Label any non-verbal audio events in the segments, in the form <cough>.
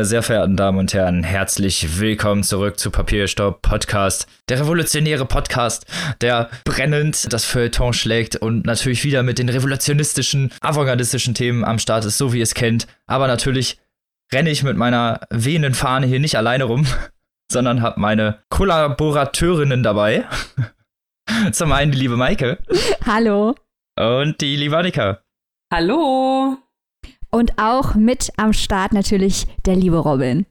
Meine sehr verehrten Damen und Herren, herzlich willkommen zurück zu Papierstopp Podcast, der revolutionäre Podcast, der brennend das Feuilleton schlägt und natürlich wieder mit den revolutionistischen, avantgardistischen Themen am Start ist, so wie ihr es kennt. Aber natürlich renne ich mit meiner wehenden Fahne hier nicht alleine rum, <laughs> sondern habe meine Kollaborateurinnen dabei. <laughs> Zum einen die liebe Maike. Hallo. Und die liebe Annika. Hallo. Und auch mit am Start natürlich der liebe Robin.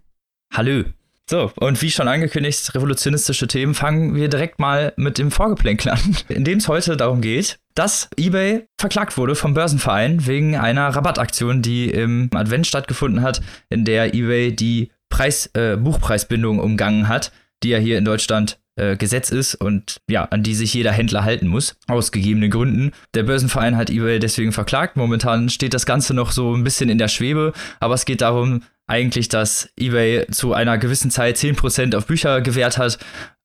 Hallo. So, und wie schon angekündigt, revolutionistische Themen, fangen wir direkt mal mit dem Vorgeplänkel an, <laughs> in dem es heute darum geht, dass eBay verklagt wurde vom Börsenverein wegen einer Rabattaktion, die im Advent stattgefunden hat, in der eBay die Preis, äh, Buchpreisbindung umgangen hat, die ja hier in Deutschland äh, Gesetz ist und ja, an die sich jeder Händler halten muss, aus gegebenen Gründen. Der Börsenverein hat eBay deswegen verklagt. Momentan steht das Ganze noch so ein bisschen in der Schwebe, aber es geht darum eigentlich, dass eBay zu einer gewissen Zeit 10% auf Bücher gewährt hat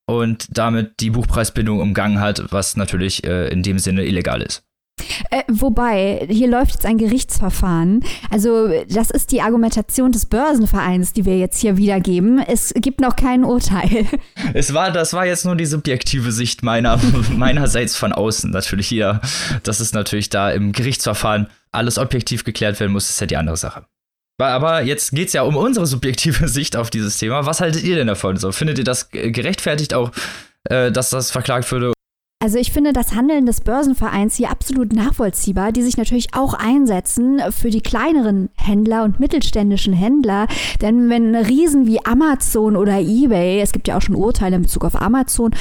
und damit die Buchpreisbindung umgangen hat, was natürlich äh, in dem Sinne illegal ist. Äh, wobei, hier läuft jetzt ein Gerichtsverfahren. Also, das ist die Argumentation des Börsenvereins, die wir jetzt hier wiedergeben. Es gibt noch kein Urteil. <laughs> Es war, das war jetzt nur die subjektive Sicht meiner, <laughs> meinerseits von außen. Natürlich hier, dass es natürlich da im Gerichtsverfahren alles objektiv geklärt werden muss, ist ja die andere Sache. Aber jetzt geht es ja um unsere subjektive <laughs> Sicht auf dieses Thema. Was haltet ihr denn davon? So, findet ihr das gerechtfertigt auch, äh, dass das verklagt würde? Also ich finde das Handeln des Börsenvereins hier absolut nachvollziehbar, die sich natürlich auch einsetzen für die kleineren Händler und mittelständischen Händler. Denn wenn Riesen wie Amazon oder eBay, es gibt ja auch schon Urteile in Bezug auf Amazon,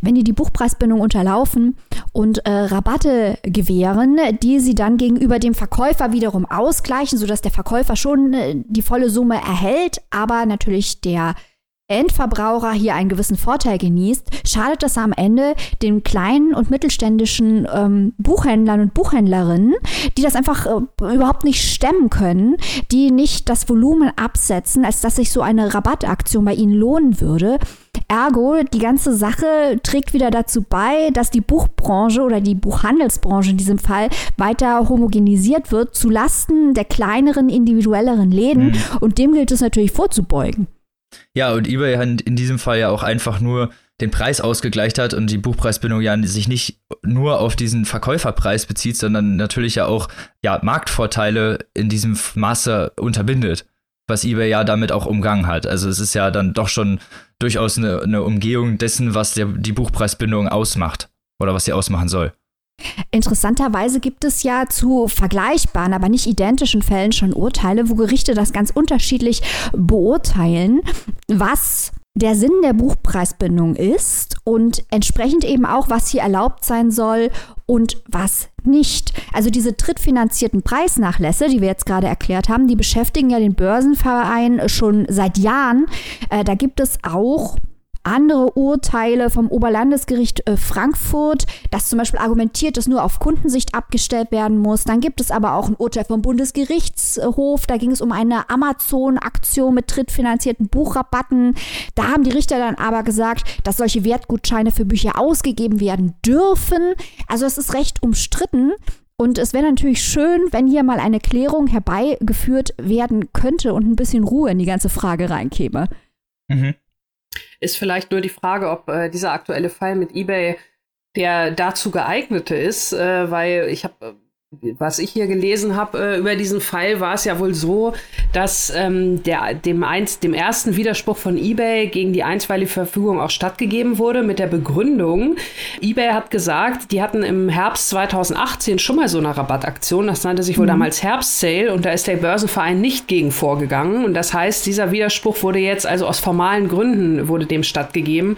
wenn die die Buchpreisbindung unterlaufen und äh, Rabatte gewähren, die sie dann gegenüber dem Verkäufer wiederum ausgleichen, sodass der Verkäufer schon äh, die volle Summe erhält, aber natürlich der Endverbraucher hier einen gewissen Vorteil genießt, schadet das am Ende den kleinen und mittelständischen ähm, Buchhändlern und Buchhändlerinnen, die das einfach äh, überhaupt nicht stemmen können, die nicht das Volumen absetzen, als dass sich so eine Rabattaktion bei ihnen lohnen würde. Ergo, die ganze Sache trägt wieder dazu bei, dass die Buchbranche oder die Buchhandelsbranche in diesem Fall weiter homogenisiert wird, zu Lasten der kleineren, individuelleren Läden. Mhm. Und dem gilt es natürlich vorzubeugen. Ja, und eBay hat in diesem Fall ja auch einfach nur den Preis ausgegleicht hat und die Buchpreisbindung ja sich nicht nur auf diesen Verkäuferpreis bezieht, sondern natürlich ja auch ja, Marktvorteile in diesem Maße unterbindet, was eBay ja damit auch umgangen hat. Also es ist ja dann doch schon durchaus eine, eine Umgehung dessen, was der, die Buchpreisbindung ausmacht oder was sie ausmachen soll. Interessanterweise gibt es ja zu vergleichbaren, aber nicht identischen Fällen schon Urteile, wo Gerichte das ganz unterschiedlich beurteilen, was der Sinn der Buchpreisbindung ist und entsprechend eben auch, was hier erlaubt sein soll und was nicht. Also diese drittfinanzierten Preisnachlässe, die wir jetzt gerade erklärt haben, die beschäftigen ja den Börsenverein schon seit Jahren. Äh, da gibt es auch andere Urteile vom Oberlandesgericht äh, Frankfurt, das zum Beispiel argumentiert, dass nur auf Kundensicht abgestellt werden muss. Dann gibt es aber auch ein Urteil vom Bundesgerichtshof, da ging es um eine Amazon-Aktion mit drittfinanzierten Buchrabatten. Da haben die Richter dann aber gesagt, dass solche Wertgutscheine für Bücher ausgegeben werden dürfen. Also es ist recht umstritten. Und es wäre natürlich schön, wenn hier mal eine Klärung herbeigeführt werden könnte und ein bisschen Ruhe in die ganze Frage reinkäme. Mhm ist vielleicht nur die Frage, ob äh, dieser aktuelle Fall mit eBay der dazu geeignete ist, äh, weil ich habe was ich hier gelesen habe äh, über diesen Fall, war es ja wohl so, dass ähm, der, dem, einst, dem ersten Widerspruch von eBay gegen die einstweilige Verfügung auch stattgegeben wurde mit der Begründung, eBay hat gesagt, die hatten im Herbst 2018 schon mal so eine Rabattaktion, das nannte sich wohl mhm. damals Herbstsale und da ist der Börsenverein nicht gegen vorgegangen. Und das heißt, dieser Widerspruch wurde jetzt also aus formalen Gründen wurde dem stattgegeben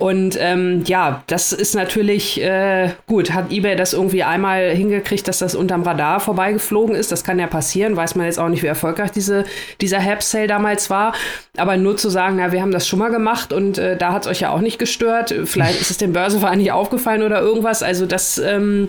und ähm, ja, das ist natürlich äh, gut. Hat eBay das irgendwie einmal hingekriegt, dass das unterm Radar vorbeigeflogen ist? Das kann ja passieren. Weiß man jetzt auch nicht, wie erfolgreich diese, dieser Help Sale damals war. Aber nur zu sagen, na, wir haben das schon mal gemacht und äh, da hat es euch ja auch nicht gestört. Vielleicht ist es dem Börsenverein nicht aufgefallen oder irgendwas. Also das, ähm,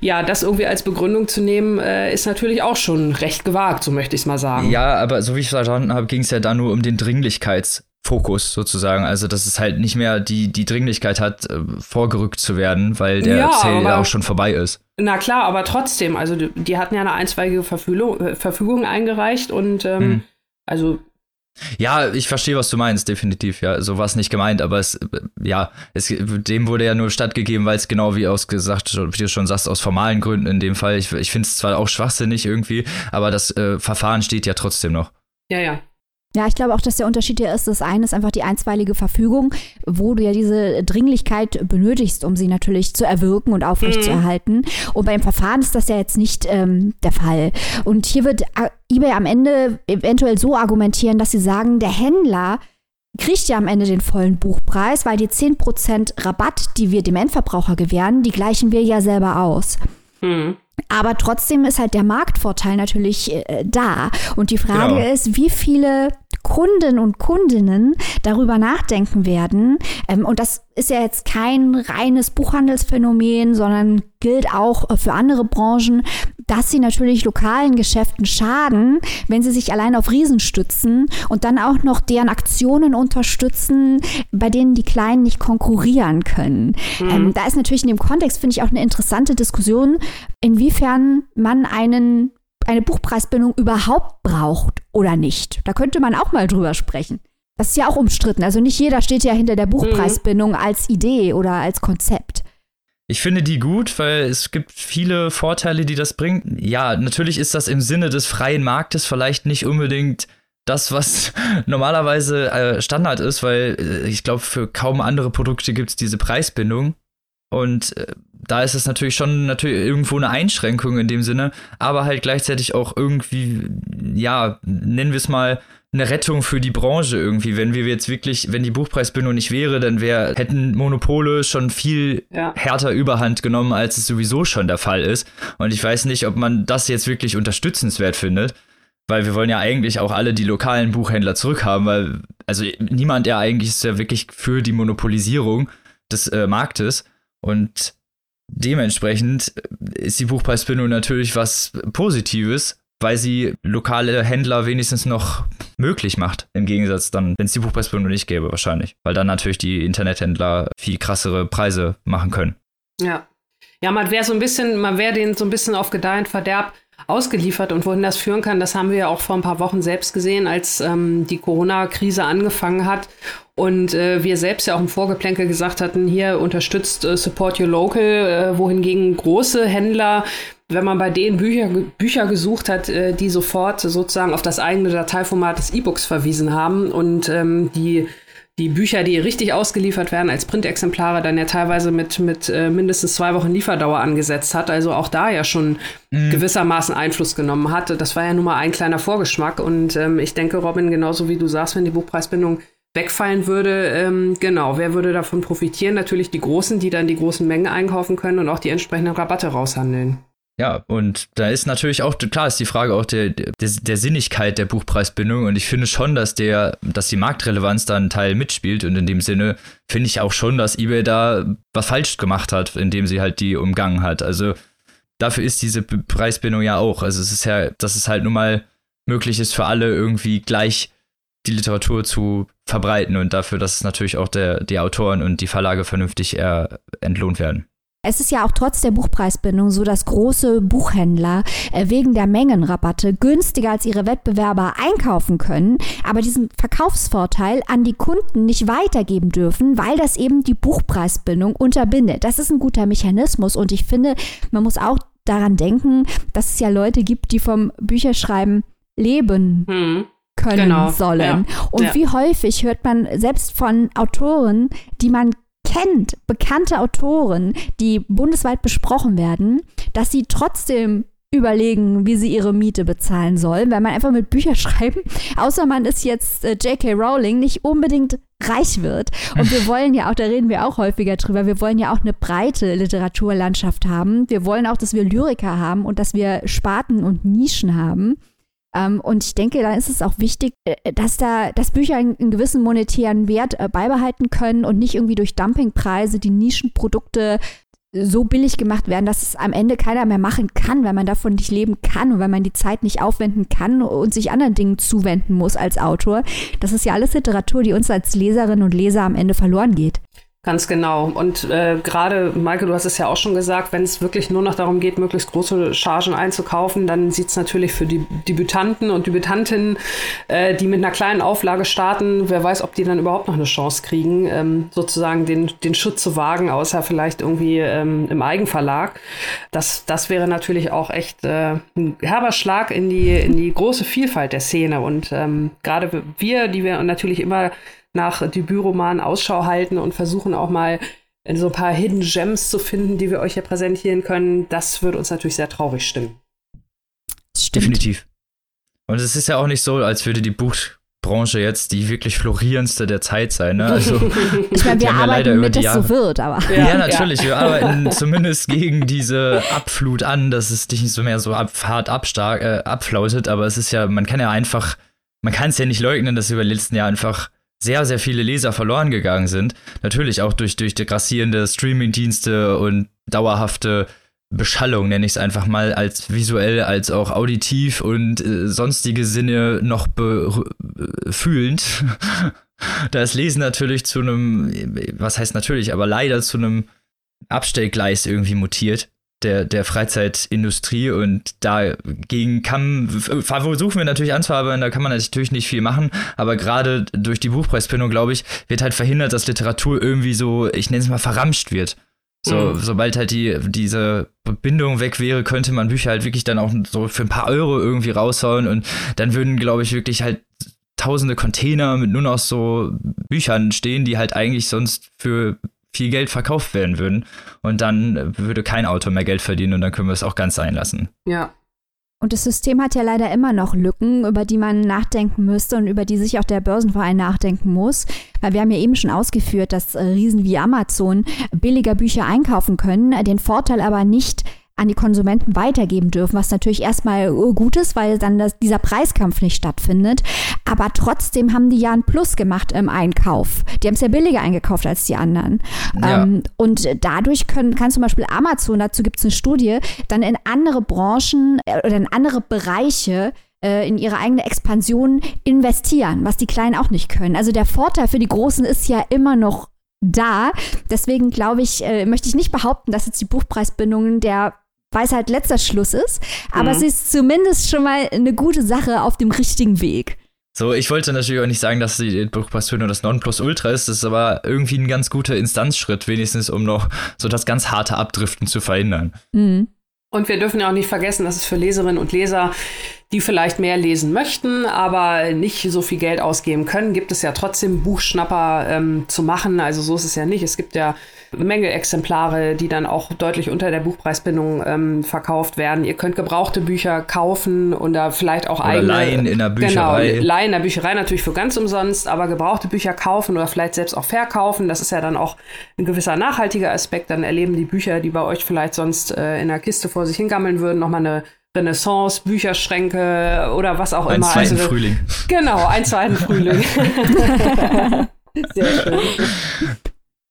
ja, das irgendwie als Begründung zu nehmen, äh, ist natürlich auch schon recht gewagt, so möchte ich es mal sagen. Ja, aber so wie ich verstanden habe, ging es ja da nur um den Dringlichkeits Fokus sozusagen. Also, dass es halt nicht mehr die, die Dringlichkeit hat, äh, vorgerückt zu werden, weil der ja, Sale ja auch schon vorbei ist. Na klar, aber trotzdem, also die, die hatten ja eine einstweilige Verfügung, äh, Verfügung eingereicht und ähm, hm. also Ja, ich verstehe, was du meinst, definitiv. Ja, so war es nicht gemeint, aber es, ja, es, dem wurde ja nur stattgegeben, weil es genau wie ausgesagt, wie du schon sagst, aus formalen Gründen in dem Fall. Ich, ich finde es zwar auch schwachsinnig irgendwie, aber das äh, Verfahren steht ja trotzdem noch. Ja, ja. Ja, ich glaube auch, dass der Unterschied hier ist, das eine ist einfach die einstweilige Verfügung, wo du ja diese Dringlichkeit benötigst, um sie natürlich zu erwirken und aufrechtzuerhalten. Mhm. Und beim Verfahren ist das ja jetzt nicht ähm, der Fall. Und hier wird äh, eBay am Ende eventuell so argumentieren, dass sie sagen, der Händler kriegt ja am Ende den vollen Buchpreis, weil die 10% Rabatt, die wir dem Endverbraucher gewähren, die gleichen wir ja selber aus. Mhm. Aber trotzdem ist halt der Marktvorteil natürlich äh, da. Und die Frage genau. ist, wie viele Kunden und Kundinnen darüber nachdenken werden. Ähm, und das ist ja jetzt kein reines Buchhandelsphänomen, sondern gilt auch für andere Branchen, dass sie natürlich lokalen Geschäften schaden, wenn sie sich allein auf Riesen stützen und dann auch noch deren Aktionen unterstützen, bei denen die Kleinen nicht konkurrieren können. Mhm. Ähm, da ist natürlich in dem Kontext, finde ich, auch eine interessante Diskussion, inwiefern man einen eine Buchpreisbindung überhaupt braucht oder nicht. Da könnte man auch mal drüber sprechen. Das ist ja auch umstritten. Also nicht jeder steht ja hinter der mhm. Buchpreisbindung als Idee oder als Konzept. Ich finde die gut, weil es gibt viele Vorteile, die das bringt. Ja, natürlich ist das im Sinne des freien Marktes vielleicht nicht unbedingt das, was <laughs> normalerweise äh, Standard ist, weil äh, ich glaube, für kaum andere Produkte gibt es diese Preisbindung. Und äh, da ist es natürlich schon natürlich irgendwo eine Einschränkung in dem Sinne, aber halt gleichzeitig auch irgendwie, ja, nennen wir es mal, eine Rettung für die Branche irgendwie. Wenn wir jetzt wirklich, wenn die Buchpreisbindung nicht wäre, dann wär, hätten Monopole schon viel ja. härter Überhand genommen, als es sowieso schon der Fall ist. Und ich weiß nicht, ob man das jetzt wirklich unterstützenswert findet. Weil wir wollen ja eigentlich auch alle die lokalen Buchhändler zurückhaben, weil, also niemand ja eigentlich ist ja wirklich für die Monopolisierung des äh, Marktes. Und dementsprechend ist die Buchpreisbindung natürlich was Positives, weil sie lokale Händler wenigstens noch möglich macht. Im Gegensatz dann, wenn es die Buchpreisbindung nicht gäbe, wahrscheinlich. Weil dann natürlich die Internethändler viel krassere Preise machen können. Ja. Ja, man wäre so ein bisschen, man wäre denen so ein bisschen auf Gedeih und Verderb ausgeliefert und wohin das führen kann, das haben wir ja auch vor ein paar Wochen selbst gesehen, als ähm, die Corona-Krise angefangen hat. Und äh, wir selbst ja auch im Vorgeplänkel gesagt hatten, hier unterstützt äh, Support Your Local, äh, wohingegen große Händler wenn man bei denen Bücher, Bücher gesucht hat, äh, die sofort sozusagen auf das eigene Dateiformat des E-Books verwiesen haben und ähm, die die Bücher, die richtig ausgeliefert werden als Printexemplare, dann ja teilweise mit, mit äh, mindestens zwei Wochen Lieferdauer angesetzt hat. Also auch da ja schon mhm. gewissermaßen Einfluss genommen hat. Das war ja nun mal ein kleiner Vorgeschmack. Und ähm, ich denke, Robin, genauso wie du sagst, wenn die Buchpreisbindung wegfallen würde, ähm, genau, wer würde davon profitieren? Natürlich die Großen, die dann die großen Mengen einkaufen können und auch die entsprechenden Rabatte raushandeln. Ja, und da ist natürlich auch, klar ist die Frage auch der, der, der, Sinnigkeit der Buchpreisbindung und ich finde schon, dass der, dass die Marktrelevanz da einen Teil mitspielt und in dem Sinne finde ich auch schon, dass eBay da was falsch gemacht hat, indem sie halt die umgangen hat. Also dafür ist diese Preisbindung ja auch. Also es ist ja, dass es halt nun mal möglich ist für alle irgendwie gleich die Literatur zu verbreiten und dafür, dass natürlich auch der, die Autoren und die Verlage vernünftig entlohnt werden. Es ist ja auch trotz der Buchpreisbindung so, dass große Buchhändler äh, wegen der Mengenrabatte günstiger als ihre Wettbewerber einkaufen können, aber diesen Verkaufsvorteil an die Kunden nicht weitergeben dürfen, weil das eben die Buchpreisbindung unterbindet. Das ist ein guter Mechanismus und ich finde, man muss auch daran denken, dass es ja Leute gibt, die vom Bücherschreiben leben. Hm können genau. sollen. Ja. Und ja. wie häufig hört man selbst von Autoren, die man kennt, bekannte Autoren, die bundesweit besprochen werden, dass sie trotzdem überlegen, wie sie ihre Miete bezahlen sollen, weil man einfach mit Büchern <laughs> schreiben, außer man ist jetzt äh, J.K. Rowling, nicht unbedingt reich wird. Und wir <laughs> wollen ja auch, da reden wir auch häufiger drüber, wir wollen ja auch eine breite Literaturlandschaft haben. Wir wollen auch, dass wir Lyriker haben und dass wir Sparten und Nischen haben. Ähm, und ich denke, da ist es auch wichtig, äh, dass da, dass Bücher einen, einen gewissen monetären Wert äh, beibehalten können und nicht irgendwie durch Dumpingpreise die Nischenprodukte so billig gemacht werden, dass es am Ende keiner mehr machen kann, weil man davon nicht leben kann und weil man die Zeit nicht aufwenden kann und sich anderen Dingen zuwenden muss als Autor. Das ist ja alles Literatur, die uns als Leserinnen und Leser am Ende verloren geht. Ganz genau. Und äh, gerade, Maike, du hast es ja auch schon gesagt, wenn es wirklich nur noch darum geht, möglichst große Chargen einzukaufen, dann sieht es natürlich für die Debütanten und Debütantinnen, äh, die mit einer kleinen Auflage starten, wer weiß, ob die dann überhaupt noch eine Chance kriegen, ähm, sozusagen den, den Schritt zu wagen, außer vielleicht irgendwie ähm, im Eigenverlag. Das, das wäre natürlich auch echt äh, ein herber Schlag in die, in die große Vielfalt der Szene. Und ähm, gerade wir, die wir natürlich immer nach Debütromanen Ausschau halten und versuchen auch mal so ein paar Hidden Gems zu finden, die wir euch hier präsentieren können. Das würde uns natürlich sehr traurig stimmen. Definitiv. Und es ist ja auch nicht so, als würde die Buchbranche jetzt die wirklich florierendste der Zeit sein. Ne? Also, <laughs> ich meine, <laughs> wir arbeiten ja mit, dass so wird, aber. Ja, ja natürlich. Ja. Wir <laughs> arbeiten zumindest gegen diese Abflut an, dass es dich nicht so mehr so ab, hart abstark, äh, abflautet. Aber es ist ja, man kann ja einfach, man kann es ja nicht leugnen, dass über die letzten Jahre einfach sehr, sehr viele Leser verloren gegangen sind. Natürlich auch durch, durch die grassierende Streaming-Dienste und dauerhafte Beschallung, nenne ich es einfach mal, als visuell, als auch auditiv und äh, sonstige Sinne noch fühlend. <laughs> da ist Lesen natürlich zu einem, was heißt natürlich, aber leider zu einem Abstellgleis irgendwie mutiert der, der Freizeitindustrie und dagegen kann, versuchen wir natürlich anzuarbeiten, da kann man natürlich nicht viel machen, aber gerade durch die Buchpreisbindung, glaube ich, wird halt verhindert, dass Literatur irgendwie so, ich nenne es mal, verramscht wird. So, mhm. sobald halt die, diese Bindung weg wäre, könnte man Bücher halt wirklich dann auch so für ein paar Euro irgendwie raushauen und dann würden, glaube ich, wirklich halt tausende Container mit nur noch so Büchern stehen, die halt eigentlich sonst für viel Geld verkauft werden würden. Und dann würde kein Autor mehr Geld verdienen und dann können wir es auch ganz sein lassen. Ja. Und das System hat ja leider immer noch Lücken, über die man nachdenken müsste und über die sich auch der Börsenverein nachdenken muss. Weil wir haben ja eben schon ausgeführt, dass Riesen wie Amazon billiger Bücher einkaufen können, den Vorteil aber nicht an die Konsumenten weitergeben dürfen, was natürlich erstmal gut ist, weil dann das, dieser Preiskampf nicht stattfindet. Aber trotzdem haben die ja ein Plus gemacht im Einkauf. Die haben es ja billiger eingekauft als die anderen. Ja. Ähm, und dadurch können, kann zum Beispiel Amazon, dazu gibt es eine Studie, dann in andere Branchen äh, oder in andere Bereiche äh, in ihre eigene Expansion investieren, was die Kleinen auch nicht können. Also der Vorteil für die Großen ist ja immer noch da. Deswegen glaube ich, äh, möchte ich nicht behaupten, dass jetzt die Buchpreisbindungen der Weisheit letzter Schluss ist, aber mhm. es ist zumindest schon mal eine gute Sache auf dem richtigen Weg. So, ich wollte natürlich auch nicht sagen, dass die Buchpreisbindung das Nonplusultra ist, das ist aber irgendwie ein ganz guter Instanzschritt, wenigstens um noch so das ganz harte Abdriften zu verhindern. Mhm. Und wir dürfen ja auch nicht vergessen, dass es für Leserinnen und Leser die vielleicht mehr lesen möchten, aber nicht so viel Geld ausgeben können, gibt es ja trotzdem Buchschnapper ähm, zu machen. Also so ist es ja nicht. Es gibt ja eine Menge Exemplare, die dann auch deutlich unter der Buchpreisbindung ähm, verkauft werden. Ihr könnt gebrauchte Bücher kaufen oder vielleicht auch oder eigene. Leihen in der Bücherei. Genau, Leihen in der Bücherei natürlich für ganz umsonst, aber gebrauchte Bücher kaufen oder vielleicht selbst auch verkaufen. Das ist ja dann auch ein gewisser nachhaltiger Aspekt. Dann erleben die Bücher, die bei euch vielleicht sonst äh, in der Kiste vor sich hingammeln würden, nochmal eine Renaissance, Bücherschränke oder was auch ein immer. Ein zweiten also, Frühling. Genau, ein zweiten Frühling. <laughs> Sehr schön.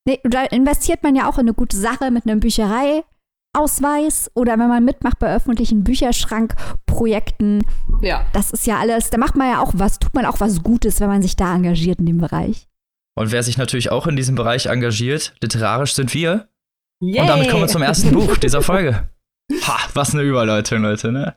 Nee, da investiert man ja auch in eine gute Sache mit einem Büchereiausweis oder wenn man mitmacht bei öffentlichen Bücherschrankprojekten. Ja. Das ist ja alles, da macht man ja auch was, tut man auch was Gutes, wenn man sich da engagiert in dem Bereich. Und wer sich natürlich auch in diesem Bereich engagiert, literarisch sind wir. Yay. Und damit kommen wir zum ersten Buch dieser Folge. <laughs> Ha, was eine Überleitung, Leute, ne?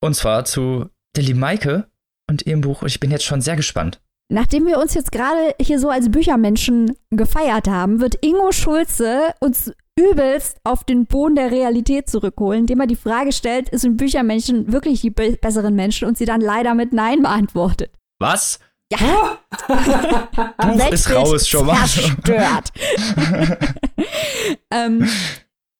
Und zwar zu der lieben Maike und ihrem Buch. Ich bin jetzt schon sehr gespannt. Nachdem wir uns jetzt gerade hier so als Büchermenschen gefeiert haben, wird Ingo Schulze uns übelst auf den Boden der Realität zurückholen, indem er die Frage stellt, sind Büchermenschen wirklich die be besseren Menschen und sie dann leider mit Nein beantwortet. Was? Ja. <laughs> Buch ist raus schon mal. Zerstört. <laughs> <laughs> ähm,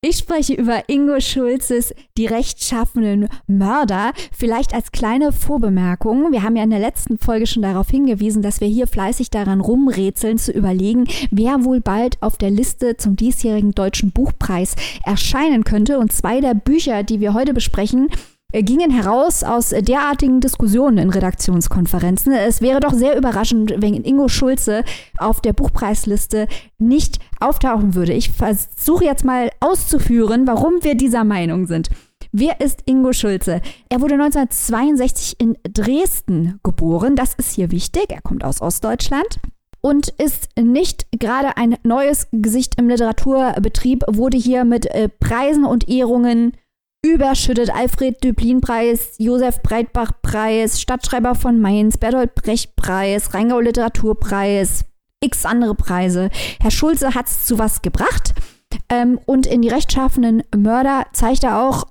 ich spreche über Ingo Schulzes Die rechtschaffenen Mörder. Vielleicht als kleine Vorbemerkung. Wir haben ja in der letzten Folge schon darauf hingewiesen, dass wir hier fleißig daran rumrätseln, zu überlegen, wer wohl bald auf der Liste zum diesjährigen Deutschen Buchpreis erscheinen könnte. Und zwei der Bücher, die wir heute besprechen, gingen heraus aus derartigen Diskussionen in Redaktionskonferenzen. Es wäre doch sehr überraschend, wenn Ingo Schulze auf der Buchpreisliste nicht auftauchen würde. Ich versuche jetzt mal auszuführen, warum wir dieser Meinung sind. Wer ist Ingo Schulze? Er wurde 1962 in Dresden geboren. Das ist hier wichtig. Er kommt aus Ostdeutschland. und ist nicht gerade ein neues Gesicht im Literaturbetrieb, wurde hier mit äh, Preisen und Ehrungen überschüttet. Alfred Döblin-Preis, Josef Breitbach-Preis, Stadtschreiber von Mainz, Bertolt Brecht-Preis, Rheingau Literaturpreis, x andere Preise. Herr Schulze hat es zu was gebracht. Ähm, und in die rechtschaffenen Mörder zeigt er auch,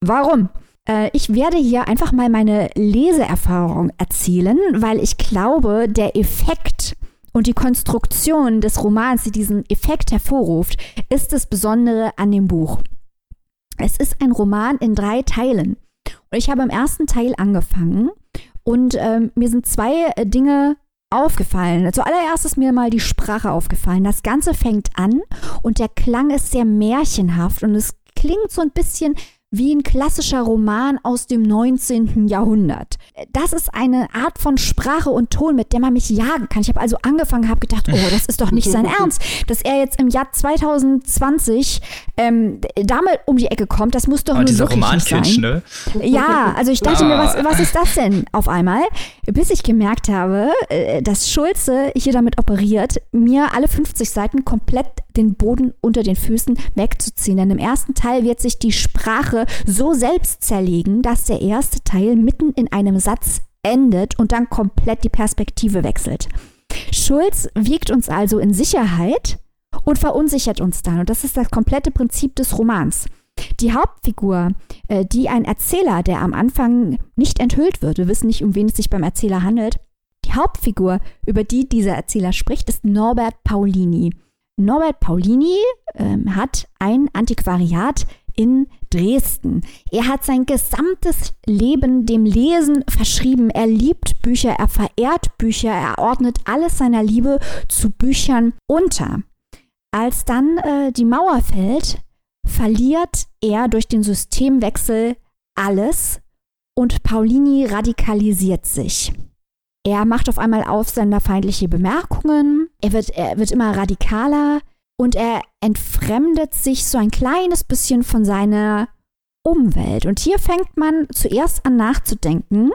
warum. Äh, ich werde hier einfach mal meine Leseerfahrung erzählen, weil ich glaube, der Effekt und die Konstruktion des Romans, die diesen Effekt hervorruft, ist das Besondere an dem Buch. Es ist ein Roman in drei Teilen. Und ich habe im ersten Teil angefangen und ähm, mir sind zwei äh, Dinge aufgefallen. Zuallererst ist mir mal die Sprache aufgefallen. Das Ganze fängt an und der Klang ist sehr märchenhaft und es klingt so ein bisschen wie ein klassischer Roman aus dem 19. Jahrhundert. Das ist eine Art von Sprache und Ton, mit der man mich jagen kann. Ich habe also angefangen, habe gedacht, oh, das ist doch nicht sein <laughs> Ernst, dass er jetzt im Jahr 2020 ähm, damit um die Ecke kommt. Das muss doch Aber nur wirklich nicht sein. Ne? Ja, also ich dachte ah. mir, was, ah. was ist das denn auf einmal? Bis ich gemerkt habe, äh, dass Schulze hier damit operiert, mir alle 50 Seiten komplett den Boden unter den Füßen wegzuziehen. Denn im ersten Teil wird sich die Sprache so selbst zerlegen, dass der erste Teil mitten in einem Satz endet und dann komplett die Perspektive wechselt. Schulz wiegt uns also in Sicherheit und verunsichert uns dann. Und das ist das komplette Prinzip des Romans. Die Hauptfigur, äh, die ein Erzähler, der am Anfang nicht enthüllt wird, wir wissen nicht, um wen es sich beim Erzähler handelt, die Hauptfigur, über die dieser Erzähler spricht, ist Norbert Paulini. Norbert Paulini ähm, hat ein Antiquariat in Dresden. Er hat sein gesamtes Leben dem Lesen verschrieben. Er liebt Bücher, er verehrt Bücher, er ordnet alles seiner Liebe zu Büchern unter. Als dann äh, die Mauer fällt, verliert er durch den Systemwechsel alles und Paulini radikalisiert sich. Er macht auf einmal ausländerfeindliche Bemerkungen, er wird, er wird immer radikaler und er entfremdet sich so ein kleines bisschen von seiner Umwelt. Und hier fängt man zuerst an nachzudenken,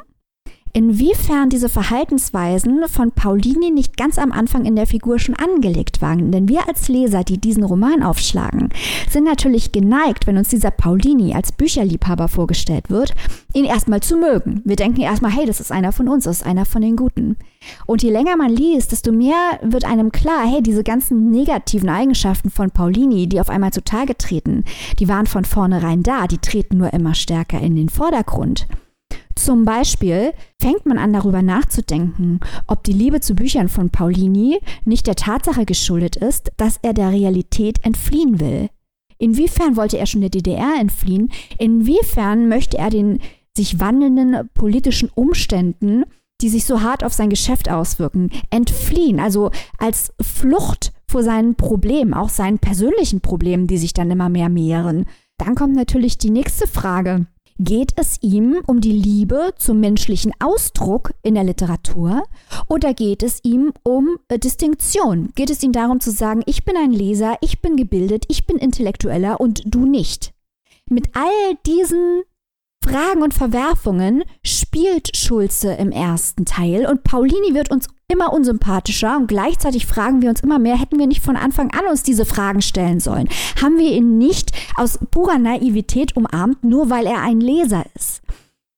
inwiefern diese Verhaltensweisen von Paulini nicht ganz am Anfang in der Figur schon angelegt waren. Denn wir als Leser, die diesen Roman aufschlagen, sind natürlich geneigt, wenn uns dieser Paulini als Bücherliebhaber vorgestellt wird, ihn erstmal zu mögen. Wir denken erstmal, hey, das ist einer von uns, das ist einer von den Guten. Und je länger man liest, desto mehr wird einem klar, hey, diese ganzen negativen Eigenschaften von Paulini, die auf einmal zutage treten, die waren von vornherein da, die treten nur immer stärker in den Vordergrund. Zum Beispiel fängt man an darüber nachzudenken, ob die Liebe zu Büchern von Paulini nicht der Tatsache geschuldet ist, dass er der Realität entfliehen will. Inwiefern wollte er schon der DDR entfliehen? Inwiefern möchte er den sich wandelnden politischen Umständen, die sich so hart auf sein Geschäft auswirken, entfliehen? Also als Flucht vor seinen Problemen, auch seinen persönlichen Problemen, die sich dann immer mehr mehren. Dann kommt natürlich die nächste Frage. Geht es ihm um die Liebe zum menschlichen Ausdruck in der Literatur oder geht es ihm um äh, Distinktion? Geht es ihm darum zu sagen, ich bin ein Leser, ich bin gebildet, ich bin intellektueller und du nicht? Mit all diesen Fragen und Verwerfungen spielt Schulze im ersten Teil und Paulini wird uns immer unsympathischer und gleichzeitig fragen wir uns immer mehr, hätten wir nicht von Anfang an uns diese Fragen stellen sollen? Haben wir ihn nicht aus purer Naivität umarmt, nur weil er ein Leser ist?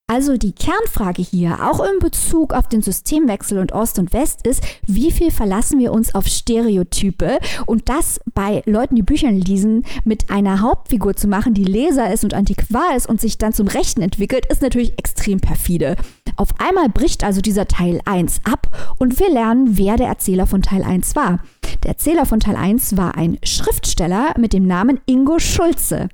Also die Kernfrage hier, auch in Bezug auf den Systemwechsel und Ost und West, ist, wie viel verlassen wir uns auf Stereotype und das bei Leuten, die Bücher lesen, mit einer Hauptfigur zu machen, die Leser ist und Antiquar ist und sich dann zum Rechten entwickelt, ist natürlich extrem perfide. Auf einmal bricht also dieser Teil 1 ab und wir lernen, wer der Erzähler von Teil 1 war. Der Erzähler von Teil 1 war ein Schriftsteller mit dem Namen Ingo Schulze.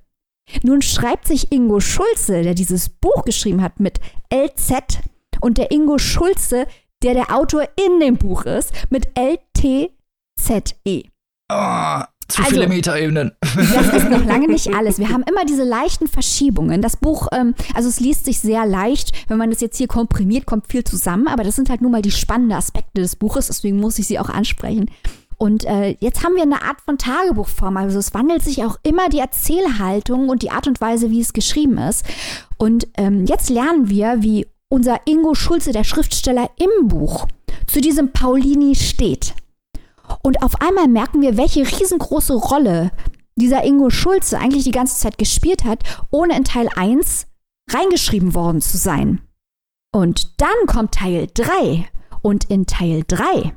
Nun schreibt sich Ingo Schulze, der dieses Buch geschrieben hat, mit LZ und der Ingo Schulze, der der Autor in dem Buch ist, mit LTZE. Oh, zu also, viele Metaebenen. Das ist noch <laughs> lange nicht alles. Wir haben immer diese leichten Verschiebungen. Das Buch, ähm, also es liest sich sehr leicht. Wenn man das jetzt hier komprimiert, kommt viel zusammen. Aber das sind halt nun mal die spannenden Aspekte des Buches. Deswegen muss ich sie auch ansprechen. Und äh, jetzt haben wir eine Art von Tagebuchform. Also es wandelt sich auch immer die Erzählhaltung und die Art und Weise, wie es geschrieben ist. Und ähm, jetzt lernen wir, wie unser Ingo Schulze, der Schriftsteller im Buch, zu diesem Paulini steht. Und auf einmal merken wir, welche riesengroße Rolle dieser Ingo Schulze eigentlich die ganze Zeit gespielt hat, ohne in Teil 1 reingeschrieben worden zu sein. Und dann kommt Teil 3. Und in Teil 3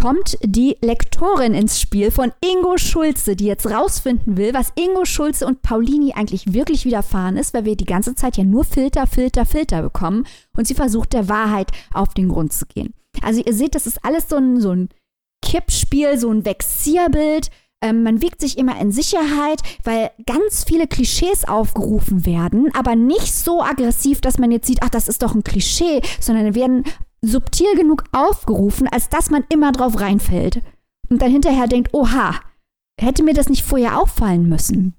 kommt die Lektorin ins Spiel von Ingo Schulze, die jetzt rausfinden will, was Ingo Schulze und Paulini eigentlich wirklich widerfahren ist, weil wir die ganze Zeit ja nur Filter, Filter, Filter bekommen und sie versucht der Wahrheit auf den Grund zu gehen. Also ihr seht, das ist alles so ein, so ein Kippspiel, so ein Vexierbild. Ähm, man wiegt sich immer in Sicherheit, weil ganz viele Klischees aufgerufen werden, aber nicht so aggressiv, dass man jetzt sieht, ach, das ist doch ein Klischee, sondern werden subtil genug aufgerufen, als dass man immer drauf reinfällt. Und dann hinterher denkt, oha, hätte mir das nicht vorher auffallen müssen.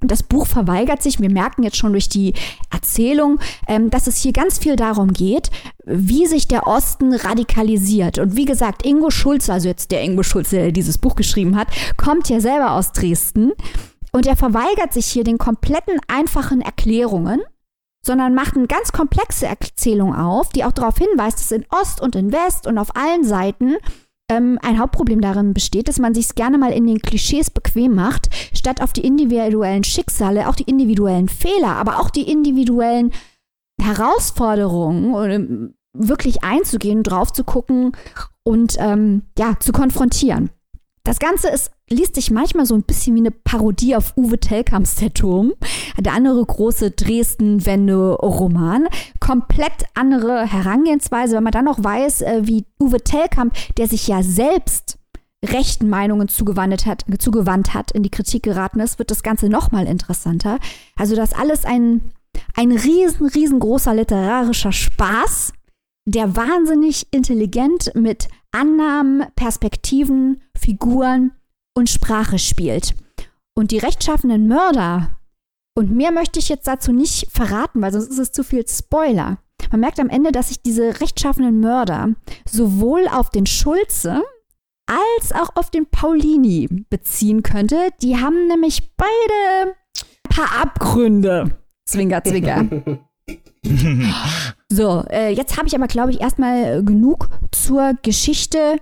Und das Buch verweigert sich, wir merken jetzt schon durch die Erzählung, ähm, dass es hier ganz viel darum geht, wie sich der Osten radikalisiert. Und wie gesagt, Ingo Schulze, also jetzt der Ingo Schulze, der dieses Buch geschrieben hat, kommt ja selber aus Dresden. Und er verweigert sich hier den kompletten einfachen Erklärungen sondern macht eine ganz komplexe Erzählung auf, die auch darauf hinweist, dass in Ost und in West und auf allen Seiten ähm, ein Hauptproblem darin besteht, dass man sich gerne mal in den Klischees bequem macht, statt auf die individuellen Schicksale, auch die individuellen Fehler, aber auch die individuellen Herausforderungen ähm, wirklich einzugehen, drauf zu gucken und ähm, ja, zu konfrontieren. Das Ganze ist, liest sich manchmal so ein bisschen wie eine Parodie auf Uwe Tellkamps Der Turm. Der andere große Dresden-Wende-Roman. Komplett andere Herangehensweise, wenn man dann noch weiß, äh, wie Uwe Tellkamp, der sich ja selbst rechten Meinungen zugewandt hat, zugewandt hat, in die Kritik geraten ist, wird das Ganze noch mal interessanter. Also das alles ein, ein riesen, riesengroßer literarischer Spaß, der wahnsinnig intelligent mit Annahmen, Perspektiven, Figuren und Sprache spielt. Und die rechtschaffenen Mörder, und mehr möchte ich jetzt dazu nicht verraten, weil sonst ist es zu viel Spoiler. Man merkt am Ende, dass sich diese rechtschaffenen Mörder sowohl auf den Schulze als auch auf den Paulini beziehen könnte. Die haben nämlich beide ein paar Abgründe. Zwinker, zwinker. <laughs> so, äh, jetzt habe ich aber, glaube ich, erstmal genug zur Geschichte